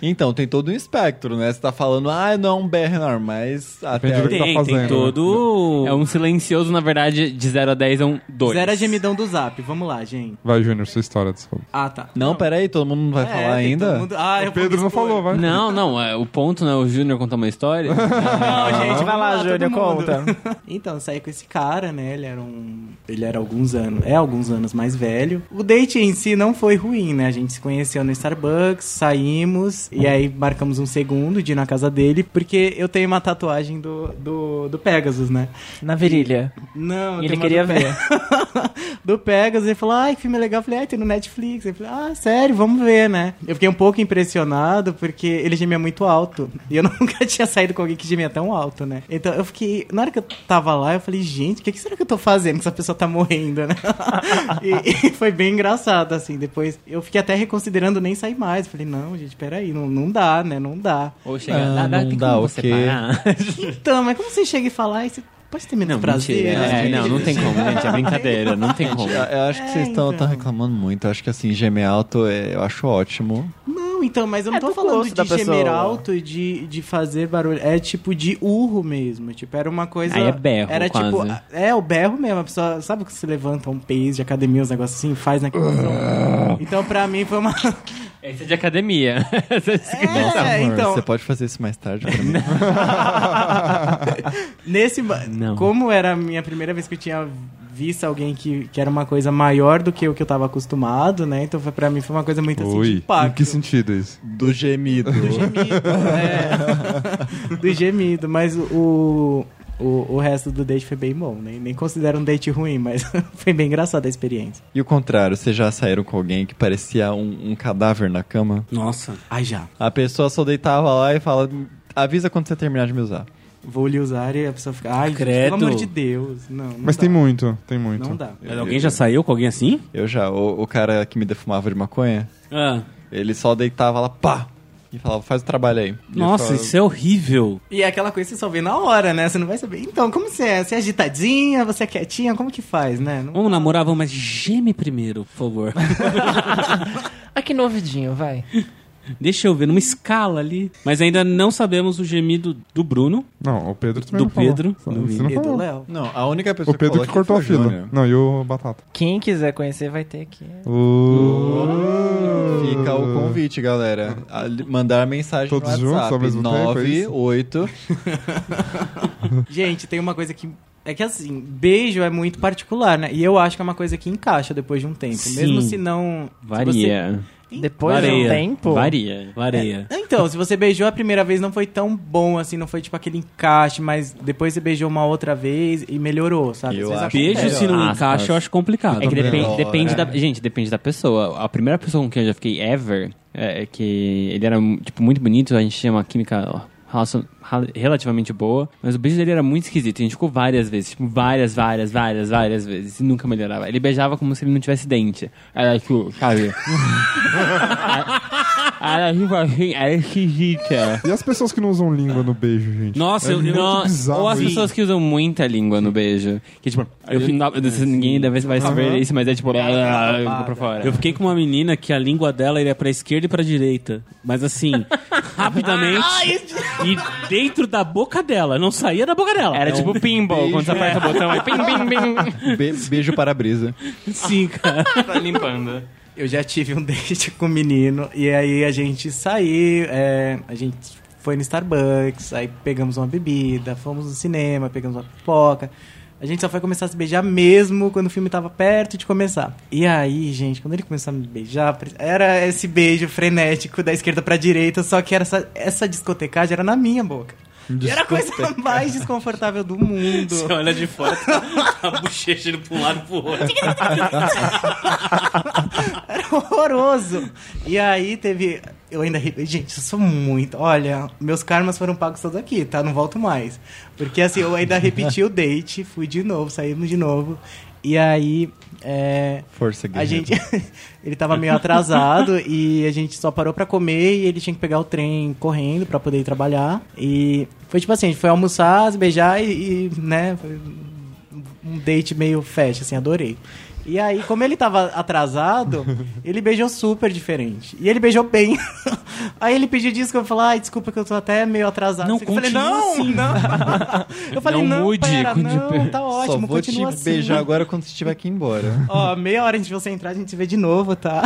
Speaker 5: Então, tem todo um espectro, né? Você tá falando, ah, não é um BR normal, mas até
Speaker 3: Depende do que
Speaker 5: aí-
Speaker 3: tá
Speaker 1: Tem,
Speaker 3: fazendo,
Speaker 1: tem todo.
Speaker 2: é um silencioso, na verdade, de 0 a 10 é um 2.
Speaker 6: Zero a gemidão do zap, vamos lá, gente.
Speaker 3: Vai, Júnior, sua história, desculpa.
Speaker 6: Ah, tá.
Speaker 5: Não, peraí, todo mundo não vai
Speaker 6: É,
Speaker 5: falar
Speaker 6: tem
Speaker 5: ainda?
Speaker 6: todo mundo- Ah, eu
Speaker 3: O Pedro não falou, vai.
Speaker 2: Não, não, é, o ponto não é o Júnior contar uma história.
Speaker 6: Não, gente,
Speaker 4: Vai lá,
Speaker 6: todo
Speaker 4: Júnior,
Speaker 6: mundo.
Speaker 4: conta.
Speaker 6: Então, eu saí com esse cara, né? Ele era um. Ele era alguns anos. É alguns anos mais velho. O date em si não foi ruim, né? A gente se conheceu no Starbucks, saímos. E aí marcamos um segundo de ir na casa dele, porque eu tenho uma tatuagem do, do, do Pegasus, né?
Speaker 4: Na virilha.
Speaker 6: Não,
Speaker 4: ele queria
Speaker 6: do Pe- do Pegasus. Ele falou, ai, que filme legal. Eu falei, ai, tem no Netflix. Ele falou, ah, sério, vamos ver, né? Eu fiquei um pouco impressionado porque ele gemia muito alto. E eu nunca tinha saído com alguém que gemia tão alto, né? Então eu fiquei. Na hora que eu tava lá, eu falei, gente, que, que será que eu tô fazendo que essa pessoa tá morrendo, né? e, e foi bem engraçado, assim. Depois eu fiquei até reconsiderando nem sair mais. Falei, não, gente, peraí, não, não dá, né? Não dá.
Speaker 2: Ou chega,
Speaker 5: Ah,
Speaker 2: dá, dá,
Speaker 5: não
Speaker 2: tem
Speaker 5: dá,
Speaker 2: como
Speaker 5: o
Speaker 2: você
Speaker 5: quê?
Speaker 2: parar?
Speaker 6: Então, mas como você chega e fala, ai, você pode ter menos
Speaker 2: Não,
Speaker 6: prazer?
Speaker 2: mentira.
Speaker 6: né?
Speaker 2: É, não, não tem como, gente. É brincadeira, não tem como.
Speaker 5: Eu, eu acho que
Speaker 6: É,
Speaker 5: vocês estão
Speaker 6: então.
Speaker 5: reclamando muito. Eu acho que assim, gemer alto é- eu acho ótimo.
Speaker 6: Não, então, mas eu não
Speaker 4: É
Speaker 6: tô
Speaker 4: do
Speaker 6: falando de gemer alto e de, de fazer barulho. É tipo de urro mesmo. Tipo, era uma coisa.
Speaker 2: Aí é berro,
Speaker 6: Era tipo.
Speaker 2: quase.
Speaker 6: É, o berro mesmo. A pessoa. Sabe que você levanta um peso de academia, uns negócios assim, faz naquele. Então, pra mim, foi uma.
Speaker 2: Esse é de academia.
Speaker 6: É,
Speaker 5: Amor,
Speaker 6: então.
Speaker 5: Você pode fazer isso mais tarde pra mim?
Speaker 6: Nesse.
Speaker 2: Não.
Speaker 6: Como era a minha primeira vez que eu tinha visto alguém que, que era uma coisa maior do que o que eu tava acostumado, né? Então, foi, pra mim, foi uma coisa muito assim de
Speaker 3: em que sentido isso?
Speaker 5: Do gemido.
Speaker 6: Do gemido, é. Do gemido, mas o, o, o resto do date foi bem bom, nem, nem considero um date ruim, mas foi bem engraçada a experiência.
Speaker 5: E o contrário, vocês já saíram com alguém que parecia um, um cadáver na cama?
Speaker 1: Nossa.
Speaker 6: Ai, já.
Speaker 5: A pessoa só deitava lá e fala: avisa quando você terminar de me usar.
Speaker 6: Vou lhe usar e a pessoa fica, ai, gente,
Speaker 1: Credo.
Speaker 6: pelo amor de Deus. Não, não
Speaker 3: Mas
Speaker 6: dá.
Speaker 3: tem muito, tem muito.
Speaker 6: Não dá.
Speaker 1: Mas alguém já saiu com alguém assim?
Speaker 5: Eu já, o, o cara que me defumava de maconha,
Speaker 1: Ah.
Speaker 5: ele só deitava lá, pá! E falava, faz o trabalho aí. E
Speaker 1: Nossa,
Speaker 5: falava,
Speaker 1: isso é horrível.
Speaker 6: E é aquela coisa que você só vê na hora, né? Você não vai saber. Então, como você é? Você é agitadinha? Você é quietinha? Como que faz, né? Não-
Speaker 1: Vamos namorar, vamos, mas geme primeiro, por favor.
Speaker 4: Aqui no ouvidinho, vai.
Speaker 1: Deixa eu ver, numa escala ali. Mas ainda não sabemos o gemido do Bruno.
Speaker 3: Não, o Pedro também
Speaker 1: Do
Speaker 3: não falou.
Speaker 1: Pedro,
Speaker 3: Você
Speaker 1: do
Speaker 3: não
Speaker 6: E do
Speaker 3: falou.
Speaker 6: Léo.
Speaker 5: Não, a única pessoa
Speaker 3: O Pedro
Speaker 5: falou
Speaker 3: que cortou a fila. Não, e o Batata.
Speaker 4: Quem quiser conhecer vai ter aqui.
Speaker 3: Uh.
Speaker 5: Fica o convite, galera. A mandar mensagem
Speaker 3: Todos
Speaker 5: no
Speaker 3: juntos
Speaker 5: WhatsApp.
Speaker 3: ao mesmo tempo, é isso?
Speaker 5: 98.
Speaker 6: Gente, tem uma coisa que. É que assim, beijo é muito particular, né? E eu acho que é uma coisa que encaixa depois de um tempo.
Speaker 1: Sim.
Speaker 6: Mesmo se não. se
Speaker 2: Varia.
Speaker 4: Depois de um
Speaker 1: Varia.
Speaker 4: tempo.
Speaker 2: Varia.
Speaker 1: Vareia.
Speaker 6: você- Então, se você beijou a primeira vez, não foi tão bom assim, não foi tipo aquele encaixe, mas depois você beijou uma outra vez e melhorou, sabe?
Speaker 5: Eu acho
Speaker 1: Beijo, se não
Speaker 2: Aspas.
Speaker 1: encaixa, eu acho complicado.
Speaker 2: É que depende, depende da. Gente, depende da pessoa. A primeira pessoa com quem eu já fiquei ever, é, é que ele era, tipo, muito bonito, a gente tinha uma química ó, relativamente boa, mas o beijo dele era muito esquisito. A gente ficou várias vezes, tipo, várias, várias, várias, várias vezes, e nunca melhorava. Ele beijava como se ele não tivesse dente. Era tipo, sabe? era tipo assim, era esquisita.
Speaker 3: E as pessoas que não usam língua no beijo, gente?
Speaker 1: Nossa,
Speaker 3: é
Speaker 1: eu-
Speaker 3: muito
Speaker 2: Não,
Speaker 3: bizarro
Speaker 2: ou as
Speaker 3: isso.
Speaker 2: pessoas que usam muita língua no beijo. Que tipo, eu, não- ninguém deve vai saber isso, mas é tipo, pra fora.
Speaker 1: Eu fiquei com uma menina que a língua dela ia pra esquerda e pra direita. Mas assim, rapidamente. e dentro da boca dela, não saía da boca dela.
Speaker 2: Era tipo pinball, quando você aperta o botão, aí pim, pim, pim.
Speaker 5: Be- beijo para a brisa.
Speaker 1: Sim, cara.
Speaker 2: Tá limpando.
Speaker 6: Eu já tive um date com um menino e aí a gente saiu, é, a gente foi no Starbucks, aí pegamos uma bebida, fomos no cinema, pegamos uma pipoca. A gente só foi começar a se beijar mesmo quando o filme tava perto de começar. E aí, gente, quando ele começou a me beijar, era esse beijo frenético da esquerda pra direita, só que era essa, essa discotecagem era na minha boca. E era a coisa mais desconfortável do mundo.
Speaker 1: Você olha de fora, tá a bochecha indo pra um lado e pro outro.
Speaker 6: Era horroroso. E aí teve. Eu ainda. Gente, eu sou muito. Olha, meus karmas foram pagos todos aqui, tá? Não volto mais. Porque assim, eu ainda repeti o date, fui de novo, saímos de novo. E aí. É,
Speaker 5: Força,
Speaker 6: a gente. ele tava meio atrasado e a gente só parou pra comer e ele tinha que pegar o trem correndo pra poder ir trabalhar. E foi tipo assim, a gente foi almoçar, se beijar e, e, né, foi um date meio fast, assim, adorei. E aí, como ele tava atrasado, ele beijou super diferente. E ele beijou bem. aí ele pediu desculpa, eu falei, ai, desculpa que eu tô até meio atrasado.
Speaker 1: Não,
Speaker 6: eu falei, não,
Speaker 1: assim.
Speaker 6: não. eu falei,
Speaker 2: Não
Speaker 6: não,
Speaker 2: mude,
Speaker 6: pera, não, tá ótimo,
Speaker 5: Só vou te
Speaker 6: assim.
Speaker 5: beijar agora quando você estiver aqui embora.
Speaker 6: Ó, meia hora antes de você entrar, a gente se vê de novo, tá?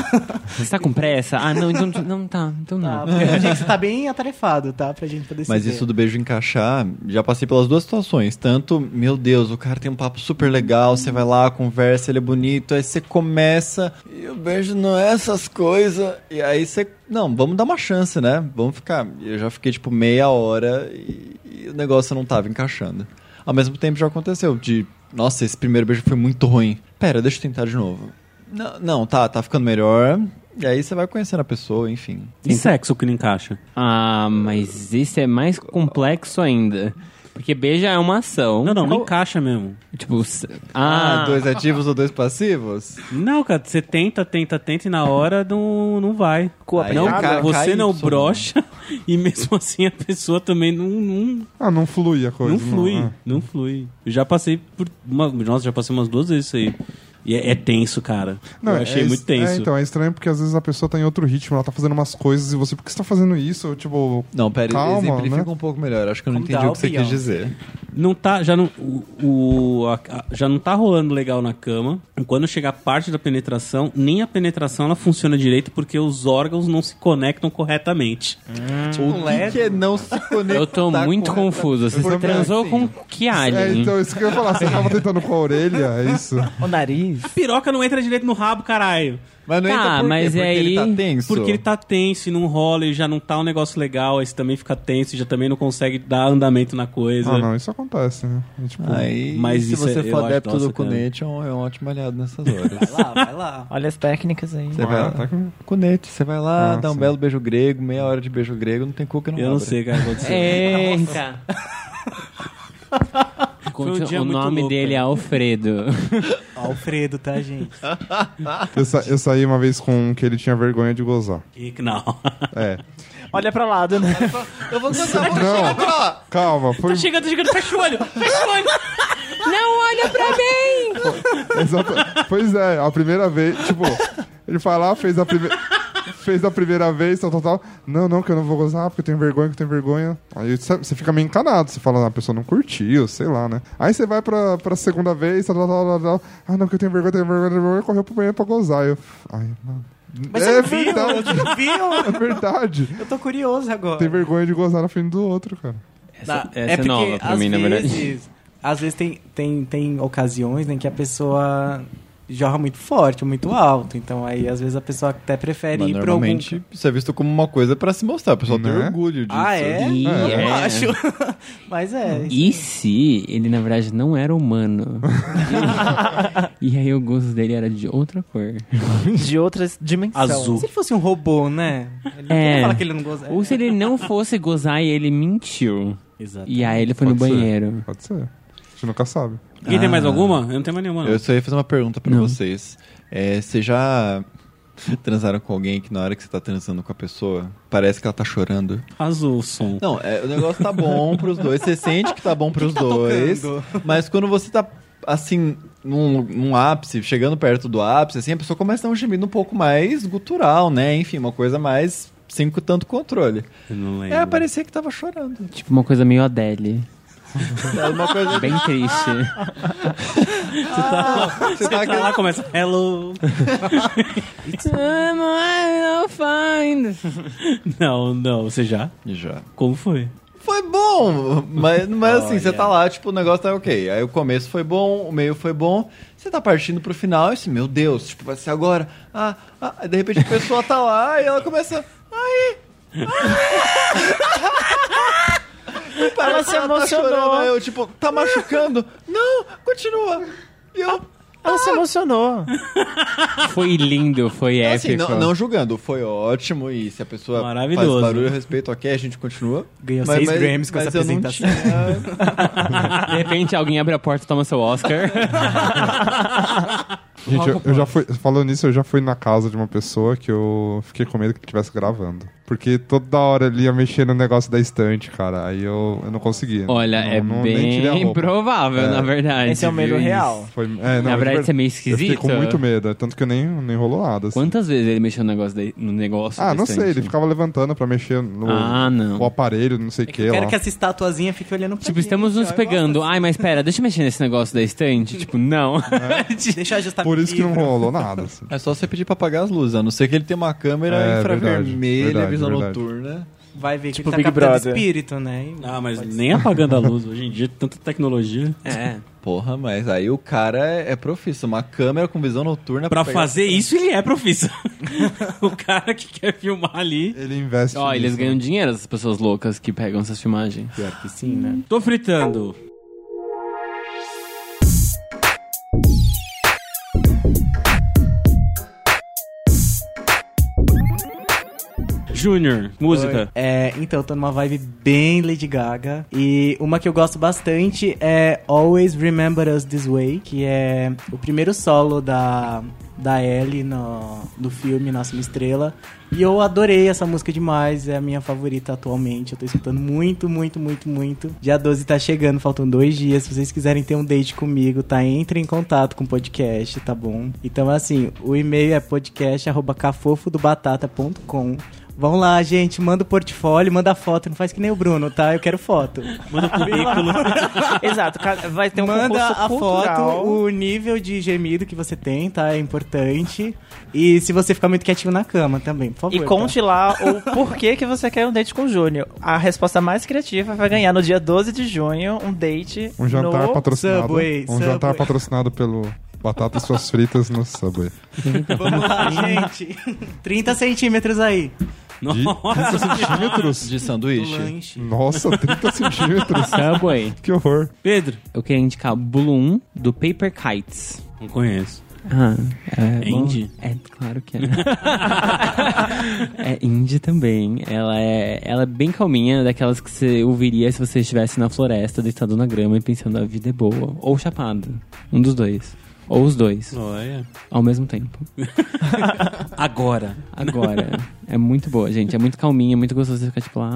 Speaker 2: Você tá com pressa? Ah, não, então não tá. Então
Speaker 6: Tá,
Speaker 2: não.
Speaker 6: porque a gente você tá bem atarefado, tá? Pra gente poder se
Speaker 5: Mas
Speaker 6: ver.
Speaker 5: isso do beijo encaixar, já passei pelas duas situações. Tanto, meu Deus, o cara tem um papo super legal, você vai lá, conversa, ele é bonito, aí você começa e o beijo não é essas coisas. E aí você, não, vamos dar uma chance, né? Vamos ficar. Eu já fiquei tipo meia hora e, e o negócio não tava encaixando. Ao mesmo tempo já aconteceu de, nossa, esse primeiro beijo foi muito ruim. Pera, deixa eu tentar de novo. Não, não tá, tá ficando melhor. E aí você vai conhecendo a pessoa, enfim.
Speaker 1: E sexo que não encaixa?
Speaker 2: Ah, mas isso é mais complexo ainda. Porque beija é uma ação.
Speaker 1: Não, não, não encaixa mesmo.
Speaker 2: Tipo,
Speaker 5: Ah,
Speaker 2: ah,
Speaker 5: dois ativos ou dois passivos?
Speaker 1: Não, cara, você tenta, tenta, tenta e na hora não, não vai.
Speaker 5: Aí
Speaker 1: não,
Speaker 5: cai-
Speaker 1: você
Speaker 5: cai
Speaker 1: não
Speaker 5: isso,
Speaker 1: brocha e mesmo assim a pessoa também não, não,
Speaker 3: Ah, não flui a coisa.
Speaker 1: não flui.
Speaker 3: ah.
Speaker 1: Não flui. Eu já passei por uma. Nossa, já passei umas duas vezes isso aí. E é, é tenso, cara. eu achei
Speaker 3: é,
Speaker 1: muito tenso.
Speaker 3: É, então, é estranho porque às vezes a pessoa tá em outro ritmo, ela tá fazendo umas coisas e você, por que você tá fazendo isso? Tipo,
Speaker 5: Não, pera,
Speaker 3: Calma,
Speaker 5: exemplifica
Speaker 3: né?
Speaker 5: um pouco melhor. Acho que eu não
Speaker 6: Como
Speaker 5: entendi o que você
Speaker 6: o
Speaker 5: quis dizer.
Speaker 1: Não tá, já não, o, o- a- a- já não tá rolando legal na cama. Quando chega a parte da penetração, nem a penetração ela funciona direito porque os órgãos não se conectam corretamente.
Speaker 5: o que, que é não se conectar
Speaker 2: Eu tô muito confuso. Você
Speaker 3: também,
Speaker 2: transou
Speaker 5: sim.
Speaker 2: com que
Speaker 3: é,
Speaker 2: alien?
Speaker 3: então, isso que eu ia falar, você tava tentando com a orelha, é isso?
Speaker 4: O nariz.
Speaker 1: A piroca não entra direito no rabo, caralho.
Speaker 5: Mas não
Speaker 2: Tá,
Speaker 5: entra por quê?
Speaker 2: mas
Speaker 5: Porque
Speaker 2: aí-
Speaker 5: ele tá tenso.
Speaker 1: Porque ele tá tenso e não rola e já não tá um negócio legal, aí você também fica tenso e já também não consegue dar andamento na coisa.
Speaker 3: Ah, não, isso acontece, né? É, tipo,
Speaker 5: Aí,
Speaker 1: Mas
Speaker 5: se
Speaker 1: isso
Speaker 5: você
Speaker 1: é-
Speaker 5: for adepto do cunete, é um, é um ótimo aliado nessas horas.
Speaker 6: Vai lá, vai lá.
Speaker 4: Olha as técnicas aí.
Speaker 5: Você vai lá,
Speaker 3: tá com-
Speaker 5: cunete, você vai lá,
Speaker 3: Ah,
Speaker 5: dá um
Speaker 3: sim.
Speaker 5: belo beijo grego, meia hora de beijo grego, não tem cu que não
Speaker 1: Eu não
Speaker 5: abra.
Speaker 1: sei o que vai acontecer.
Speaker 2: Eita.
Speaker 1: Foi um dia
Speaker 2: o
Speaker 1: muito
Speaker 2: nome
Speaker 1: louco,
Speaker 2: dele é? Alfredo.
Speaker 6: Alfredo, tá, gente?
Speaker 3: Eu, sa- eu saí uma vez com um que ele tinha vergonha de gozar.
Speaker 1: E- Não.
Speaker 3: É.
Speaker 4: Olha pra lado, né?
Speaker 5: Eu vou cantar, vou
Speaker 3: Não, calma, foi.
Speaker 1: Tá chegando, tá chegando, fecha o olho, fecha o olho.
Speaker 2: Não olha pra mim!
Speaker 3: Exata- Pois é, a primeira vez, tipo, ele foi lá, fez a primeira. Fez a primeira vez, tal, tal, tal. Não, não, que eu não vou gozar, porque eu tenho vergonha, que eu tenho vergonha. Aí você fica meio encanado, você fala, ah, a pessoa não curtiu, sei lá, né? Aí você vai pra, pra segunda vez, tal, tal, tal, tal, tal. Ah, não, que eu tenho vergonha, tenho vergonha, tenho vergonha, correu pro banheiro pra gozar. Eu, ai, mano.
Speaker 6: Mas
Speaker 3: é
Speaker 6: você não viu?
Speaker 3: verdade,
Speaker 6: Você não viu?
Speaker 3: é verdade.
Speaker 6: Eu tô curioso agora.
Speaker 3: Tem vergonha de gozar na frente do outro, cara.
Speaker 6: Tá,
Speaker 2: essa é nova pra
Speaker 6: às
Speaker 2: mim, na verdade.
Speaker 6: vezes, Às vezes tem, tem, tem ocasiões em que a pessoa jorra muito forte, muito alto. Então aí, às vezes, a pessoa até prefere
Speaker 5: Mas
Speaker 6: ir pra algum...
Speaker 5: normalmente isso é visto como uma coisa pra se mostrar. O pessoal tem
Speaker 3: Né?
Speaker 5: orgulho disso.
Speaker 6: Ah, é?
Speaker 2: E
Speaker 6: Eu
Speaker 2: é.
Speaker 6: não acho. Mas é.
Speaker 2: E se ele, na verdade, não era humano? e aí o gosto dele era de outra cor.
Speaker 4: De outras dimensões.
Speaker 1: Azul.
Speaker 6: Se ele fosse um robô, né? Ele não
Speaker 2: É.
Speaker 6: falar que ele não gosta.
Speaker 2: Ou se ele não fosse gozar e ele mentiu.
Speaker 1: Exato.
Speaker 2: E aí ele foi no
Speaker 3: Pode ser.
Speaker 2: banheiro.
Speaker 3: Pode ser. A gente nunca sabe.
Speaker 1: Quem tem mais
Speaker 5: Ah.
Speaker 1: alguma? Eu não tenho mais nenhuma.
Speaker 5: Eu só ia fazer uma pergunta pra
Speaker 2: Não.
Speaker 5: vocês. É, vocês já transaram com alguém que na hora que você tá transando com a pessoa, parece que ela tá chorando?
Speaker 1: Azul o som.
Speaker 5: Não, é, o negócio tá bom pros dois. Você sente que tá bom pros
Speaker 6: tá
Speaker 5: dois.
Speaker 6: tocando?
Speaker 5: Mas quando você tá, assim, num, num ápice, chegando perto do ápice, assim, a pessoa começa a dar um gemido um pouco mais gutural, né? Enfim, uma coisa mais sem tanto controle.
Speaker 1: Eu não lembro.
Speaker 5: É, parecia que tava chorando.
Speaker 2: Tipo uma coisa meio Adele.
Speaker 5: É uma coisa
Speaker 2: Bem triste.
Speaker 1: Você tá lá, começa Hello.
Speaker 2: Find.
Speaker 1: Não, não, você já?
Speaker 5: Já.
Speaker 1: Como foi?
Speaker 5: Foi bom, mas, mas assim, você tá lá, tipo, o negócio tá ok. Aí o começo foi bom, o meio foi bom, você tá partindo pro final e assim, meu Deus, tipo, vai ser agora. Ah, ah, aí de repente a pessoa tá lá e ela começa. Ai! Parece
Speaker 4: Ela se
Speaker 5: tá
Speaker 4: emocionou.
Speaker 5: chorando, aí eu, tipo, tá machucando? Não, continua. E eu.
Speaker 4: Ela se emocionou.
Speaker 2: Foi lindo, foi
Speaker 5: Assim,
Speaker 2: épico.
Speaker 5: não, não julgando, foi ótimo e se a pessoa
Speaker 1: Maravilhoso.
Speaker 5: faz barulho a respeito, ok, a gente continua.
Speaker 6: Ganhou seis Grammys com essa
Speaker 5: eu não
Speaker 6: apresentação.
Speaker 5: tinha-
Speaker 2: De repente alguém abre a porta e toma seu Oscar.
Speaker 3: Gente, eu, eu já fui. Falando nisso, eu já fui na casa de uma pessoa que eu fiquei com medo que estivesse gravando. Porque toda hora ele ia mexer no negócio da estante, cara. Aí eu, eu não conseguia.
Speaker 2: Olha,
Speaker 3: Não-
Speaker 2: é
Speaker 3: não-
Speaker 2: bem provável,
Speaker 3: É.
Speaker 2: na verdade.
Speaker 4: Esse é o medo real.
Speaker 3: Foi, é, não,
Speaker 2: Na
Speaker 3: de
Speaker 2: verdade, isso é meio
Speaker 3: Eu fiquei
Speaker 2: esquisito.
Speaker 3: com muito medo, tanto que eu nem, nem rolou nada. assim.
Speaker 2: Quantas vezes ele mexeu no negócio, da- no negócio
Speaker 3: Ah,
Speaker 2: da
Speaker 3: não
Speaker 2: estante?
Speaker 3: sei, ele ficava levantando pra mexer no
Speaker 2: Ah, não.
Speaker 3: o aparelho, não sei o
Speaker 6: É que eu quero
Speaker 3: lá.
Speaker 6: que essa estatuazinha fique olhando pra
Speaker 2: Tipo, estamos nos pegando.
Speaker 6: gosto
Speaker 2: Ai, mas pera, deixa eu mexer nesse negócio da estante. tipo, não.
Speaker 6: assim. Deixa eu ajustar
Speaker 3: Por isso que não rolou nada. assim.
Speaker 5: É só você pedir pra apagar as luzes, a não ser que ele tenha uma câmera
Speaker 3: É,
Speaker 5: infravermelha,
Speaker 3: verdade,
Speaker 5: visão
Speaker 3: verdade.
Speaker 5: noturna.
Speaker 6: Vai ver que
Speaker 4: Tipo
Speaker 6: ele tá
Speaker 4: Big
Speaker 6: captando
Speaker 4: Brother.
Speaker 6: espírito, né? E-
Speaker 1: Ah, mas nem apagando a luz. Hoje em dia, tanta tecnologia.
Speaker 6: É.
Speaker 5: Porra, mas aí o cara é, é profissa. Uma câmera com visão noturna
Speaker 1: Pra
Speaker 5: pegar-
Speaker 1: fazer isso, ele é profissa. o cara que quer filmar ali.
Speaker 3: Ele investe
Speaker 2: Ó, eles
Speaker 3: nisso,
Speaker 2: ganham
Speaker 3: né?
Speaker 2: dinheiro, essas pessoas loucas que pegam essas filmagens.
Speaker 6: Pior que sim, né?
Speaker 1: Tô fritando. Júnior, música.
Speaker 6: É, então, eu tô numa vibe bem Lady Gaga. E uma que eu gosto bastante é Always Remember Us This Way, que é o primeiro solo da, da Ellie no, no filme Nossa Uma Estrela. E eu adorei essa música demais, é a minha favorita atualmente. Eu tô escutando muito, muito, muito, muito. Dia 12 tá chegando, faltam dois dias. Se vocês quiserem ter um date comigo, tá? Entre em contato com o podcast, tá bom? Então, assim, o e-mail é podcast.cafofodobatata.com. Vão lá, gente, manda o portfólio, manda foto, não faz que nem o Bruno, tá? Eu quero foto.
Speaker 1: Manda o currículo.
Speaker 4: Exato, vai ter um
Speaker 6: Manda a
Speaker 4: cultural.
Speaker 6: foto, o nível de gemido que você tem, tá? É importante. E se você ficar muito quietinho na cama também, por favor.
Speaker 4: E
Speaker 6: tá?
Speaker 4: conte lá o porquê que você quer um date com o Júnior. A resposta mais criativa vai ganhar no dia 12 de junho um date
Speaker 3: Um jantar
Speaker 4: no...
Speaker 3: patrocinado.
Speaker 6: Subway,
Speaker 3: um jantar
Speaker 6: Subway.
Speaker 3: patrocinado pelo Batatas Suas Fritas no Subway.
Speaker 6: Vamos lá, gente. 30 centímetros aí.
Speaker 3: De 30 centímetros?
Speaker 5: De sanduíche.
Speaker 3: Nossa, 30 centímetros.
Speaker 2: Subway.
Speaker 3: Que horror.
Speaker 1: Pedro.
Speaker 2: Eu queria indicar Bloom, do Paper Kites.
Speaker 1: Não conheço.
Speaker 2: Ah, é,
Speaker 1: É
Speaker 2: bom,
Speaker 1: indie?
Speaker 2: É, claro que é. é indie também. Ela é, ela é bem calminha, daquelas que você ouviria se você estivesse na floresta, deitado na grama e pensando a vida é boa. Ou chapado. Um dos dois. Ou os dois,
Speaker 1: Olha.
Speaker 2: ao mesmo tempo.
Speaker 1: Agora.
Speaker 2: Agora, é muito boa, gente. É muito calminha, é muito gostoso você ficar tipo lá.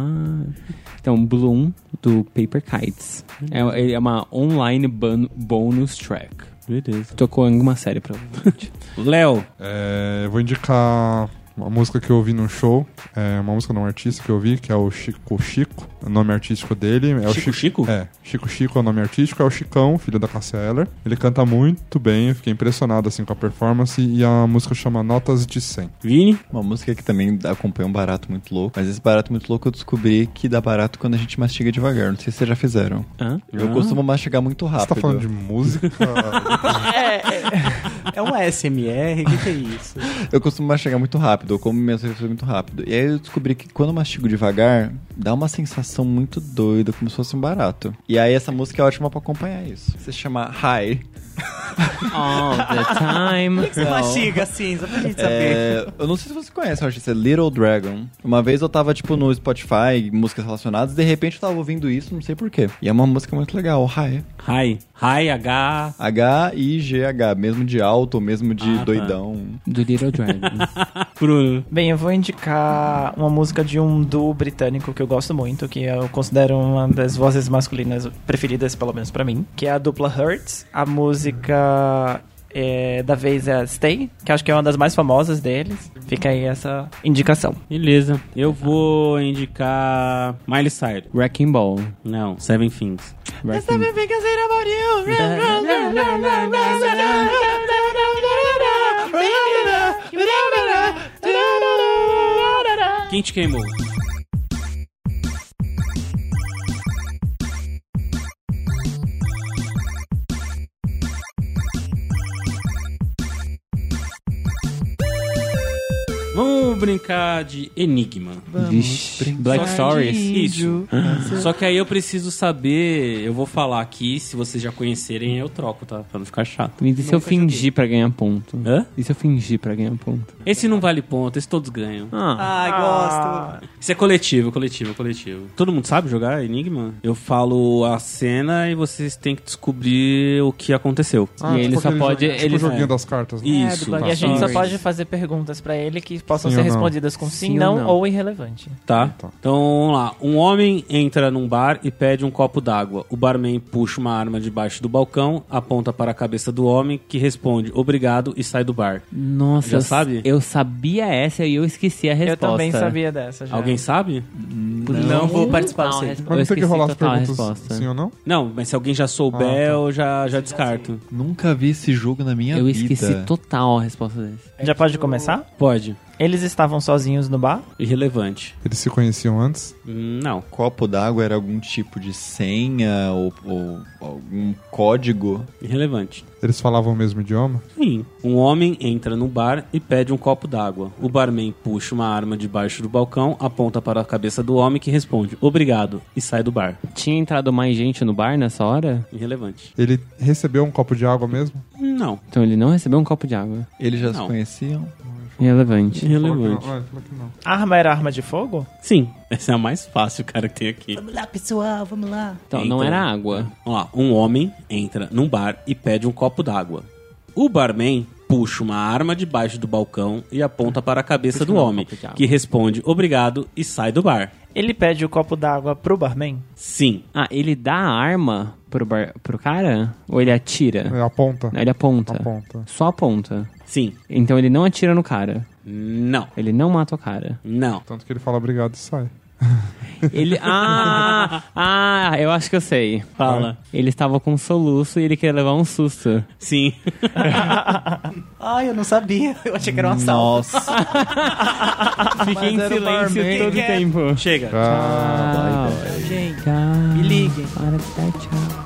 Speaker 2: Então, Bloom, do Paper Kites. É, é uma online bonus track.
Speaker 1: Beleza.
Speaker 2: Tocou em alguma série, provavelmente.
Speaker 1: Léo.
Speaker 3: É, eu vou indicar uma música que eu ouvi num show. É uma música de um artista que eu ouvi, que é o Chico Chico. O nome artístico dele é o
Speaker 1: Chico Chico?
Speaker 3: É, Chico Chico é o nome artístico, é o Chicão, filho da Cassia Eller. Ele canta muito bem, eu fiquei impressionado assim com a performance e a música chama Notas de 100.
Speaker 1: Vini.
Speaker 5: Uma música que também acompanha um barato muito louco. Mas esse barato muito louco eu descobri que dá barato quando a gente mastiga devagar. Não sei se vocês já fizeram.
Speaker 2: Hã?
Speaker 5: Eu
Speaker 1: Ah.
Speaker 5: costumo mastigar muito
Speaker 3: Você
Speaker 5: rápido.
Speaker 3: tá falando de música?
Speaker 6: É um ASMR? O que, que é isso?
Speaker 5: Eu costumo mastigar muito rápido, eu como minhas refeições muito rápido. E aí eu descobri que quando eu mastigo devagar, dá uma sensação muito doida, como se fosse um barato. E aí essa música é ótima pra acompanhar isso. Se chama High.
Speaker 2: All the time.
Speaker 6: Você mastiga assim, só pra gente saber.
Speaker 5: É, eu não sei se você conhece o artista Little Dragon. Uma vez eu tava, tipo, no Spotify, músicas relacionadas, de repente eu tava ouvindo isso, não sei porquê. E é uma música muito legal, High.
Speaker 1: Hi. Hi, H.
Speaker 5: H-I-G-H, mesmo de alto, mesmo de
Speaker 1: Ah, tá.
Speaker 5: doidão.
Speaker 2: Do Little Dragon.
Speaker 1: Bruno.
Speaker 4: Bem, eu vou indicar uma música de um duo britânico que eu gosto muito, que eu considero uma das vozes masculinas preferidas, pelo menos pra mim, que é a dupla Hurts. A música é, da vez é a Stay, que acho que é uma das mais famosas deles. Fica aí essa indicação.
Speaker 1: Beleza. Eu vou indicar Miley Cyrus.
Speaker 2: Wrecking Ball.
Speaker 1: Não, Seven Things.
Speaker 2: Wrecking...
Speaker 1: Quem te queimou? Vamos brincar de Enigma.
Speaker 2: Vixe, Black Stories.
Speaker 1: Isso. Só que aí eu preciso saber, eu vou falar aqui, se vocês já conhecerem, eu troco, tá? Pra não ficar chato.
Speaker 2: E se eu fingir pra ganhar ponto?
Speaker 1: Hã?
Speaker 2: E se eu fingir pra ganhar ponto?
Speaker 1: Esse não vale ponto, esse todos ganham.
Speaker 2: Ah,
Speaker 6: Ai, gosto.
Speaker 1: Isso é coletivo, coletivo, coletivo. Todo mundo sabe jogar Enigma? Eu falo a cena e vocês têm que descobrir o que aconteceu.
Speaker 2: E ele só
Speaker 3: aquele
Speaker 2: pode-
Speaker 3: jogo- tipo
Speaker 2: ele-
Speaker 3: joguinho
Speaker 2: é.
Speaker 3: das cartas, né?
Speaker 1: Isso.
Speaker 6: do
Speaker 4: E a gente só pode fazer perguntas pra ele que possam
Speaker 3: Sim
Speaker 4: ser? Respondidas com sim,
Speaker 2: Sim ou
Speaker 4: não,
Speaker 2: não.
Speaker 4: ou irrelevante.
Speaker 1: Tá?
Speaker 3: Tá.
Speaker 1: Então vamos lá. Um homem entra num bar e pede um copo d'água. O barman puxa uma arma debaixo do balcão, aponta para a cabeça do homem, que responde obrigado e sai do bar.
Speaker 2: nossa.
Speaker 1: Já
Speaker 2: eu-
Speaker 1: sabe?
Speaker 2: Eu sabia essa e eu esqueci a resposta.
Speaker 4: Eu também sabia dessa já.
Speaker 1: Alguém sabe?
Speaker 6: Não, vou participar
Speaker 2: Não,
Speaker 3: Mas
Speaker 2: eu
Speaker 3: não tem que rolar as perguntas
Speaker 2: resposta.
Speaker 3: sim ou não?
Speaker 1: Não, mas se alguém já souber,
Speaker 3: Ah, tá.
Speaker 1: eu já, já descarto.
Speaker 5: Nunca vi esse jogo na minha
Speaker 2: Eu
Speaker 5: vida.
Speaker 2: esqueci total a resposta desse.
Speaker 4: Já pode começar?
Speaker 1: Pode.
Speaker 4: Eles estavam sozinhos no bar?
Speaker 1: Irrelevante.
Speaker 3: Eles se conheciam antes?
Speaker 1: Não.
Speaker 5: Copo d'água era algum tipo de senha ou, ou algum código?
Speaker 1: Irrelevante.
Speaker 3: Eles falavam o mesmo idioma?
Speaker 1: Sim. Um homem entra no bar e pede um copo d'água. O barman puxa uma arma debaixo do balcão, aponta para a cabeça do homem que responde obrigado e sai do bar.
Speaker 2: Tinha entrado mais gente no bar nessa hora?
Speaker 1: Irrelevante.
Speaker 3: Ele recebeu um copo de água mesmo?
Speaker 1: Não.
Speaker 2: Então ele não recebeu um copo de água.
Speaker 5: Eles já
Speaker 1: Não.
Speaker 5: se conheciam?
Speaker 2: Irrelevante.
Speaker 1: Irrelevante.
Speaker 3: Não, é, falou que não.
Speaker 4: Arma era arma de fogo?
Speaker 1: Sim, essa é a mais fácil, cara, que tem aqui.
Speaker 6: Vamos lá, pessoal, vamos lá.
Speaker 2: Então, não era água.
Speaker 1: Vamos lá, um homem entra num bar e pede um copo d'água. O barman puxa uma arma debaixo do balcão e aponta para a cabeça do homem,
Speaker 2: copo de água.
Speaker 1: que responde obrigado e sai do bar.
Speaker 4: Ele pede o copo d'água pro barman?
Speaker 1: Sim,
Speaker 2: Ah, ele dá a arma pro, bar, pro cara? Ou ele atira?
Speaker 3: É a ponta.
Speaker 2: Ele aponta.
Speaker 3: A ponta.
Speaker 2: Só aponta.
Speaker 1: sim,
Speaker 2: Então ele não atira no cara.
Speaker 1: não,
Speaker 2: Ele não mata o cara.
Speaker 1: não.
Speaker 3: Tanto que ele fala obrigado e sai.
Speaker 2: Ele. Ah! Ah, eu acho que eu sei.
Speaker 1: Fala.
Speaker 2: Ele estava com um soluço e ele queria levar um susto.
Speaker 1: Sim.
Speaker 6: Ai, eu não sabia. Eu achei que era um assalto.
Speaker 5: Nossa.
Speaker 2: Fiquei em
Speaker 5: era o
Speaker 2: silêncio
Speaker 5: barman.
Speaker 2: todo o tempo.
Speaker 1: Chega.
Speaker 3: Ah,
Speaker 6: Gente,
Speaker 2: Tchau.
Speaker 6: me liguem.
Speaker 2: Para de dar tchau.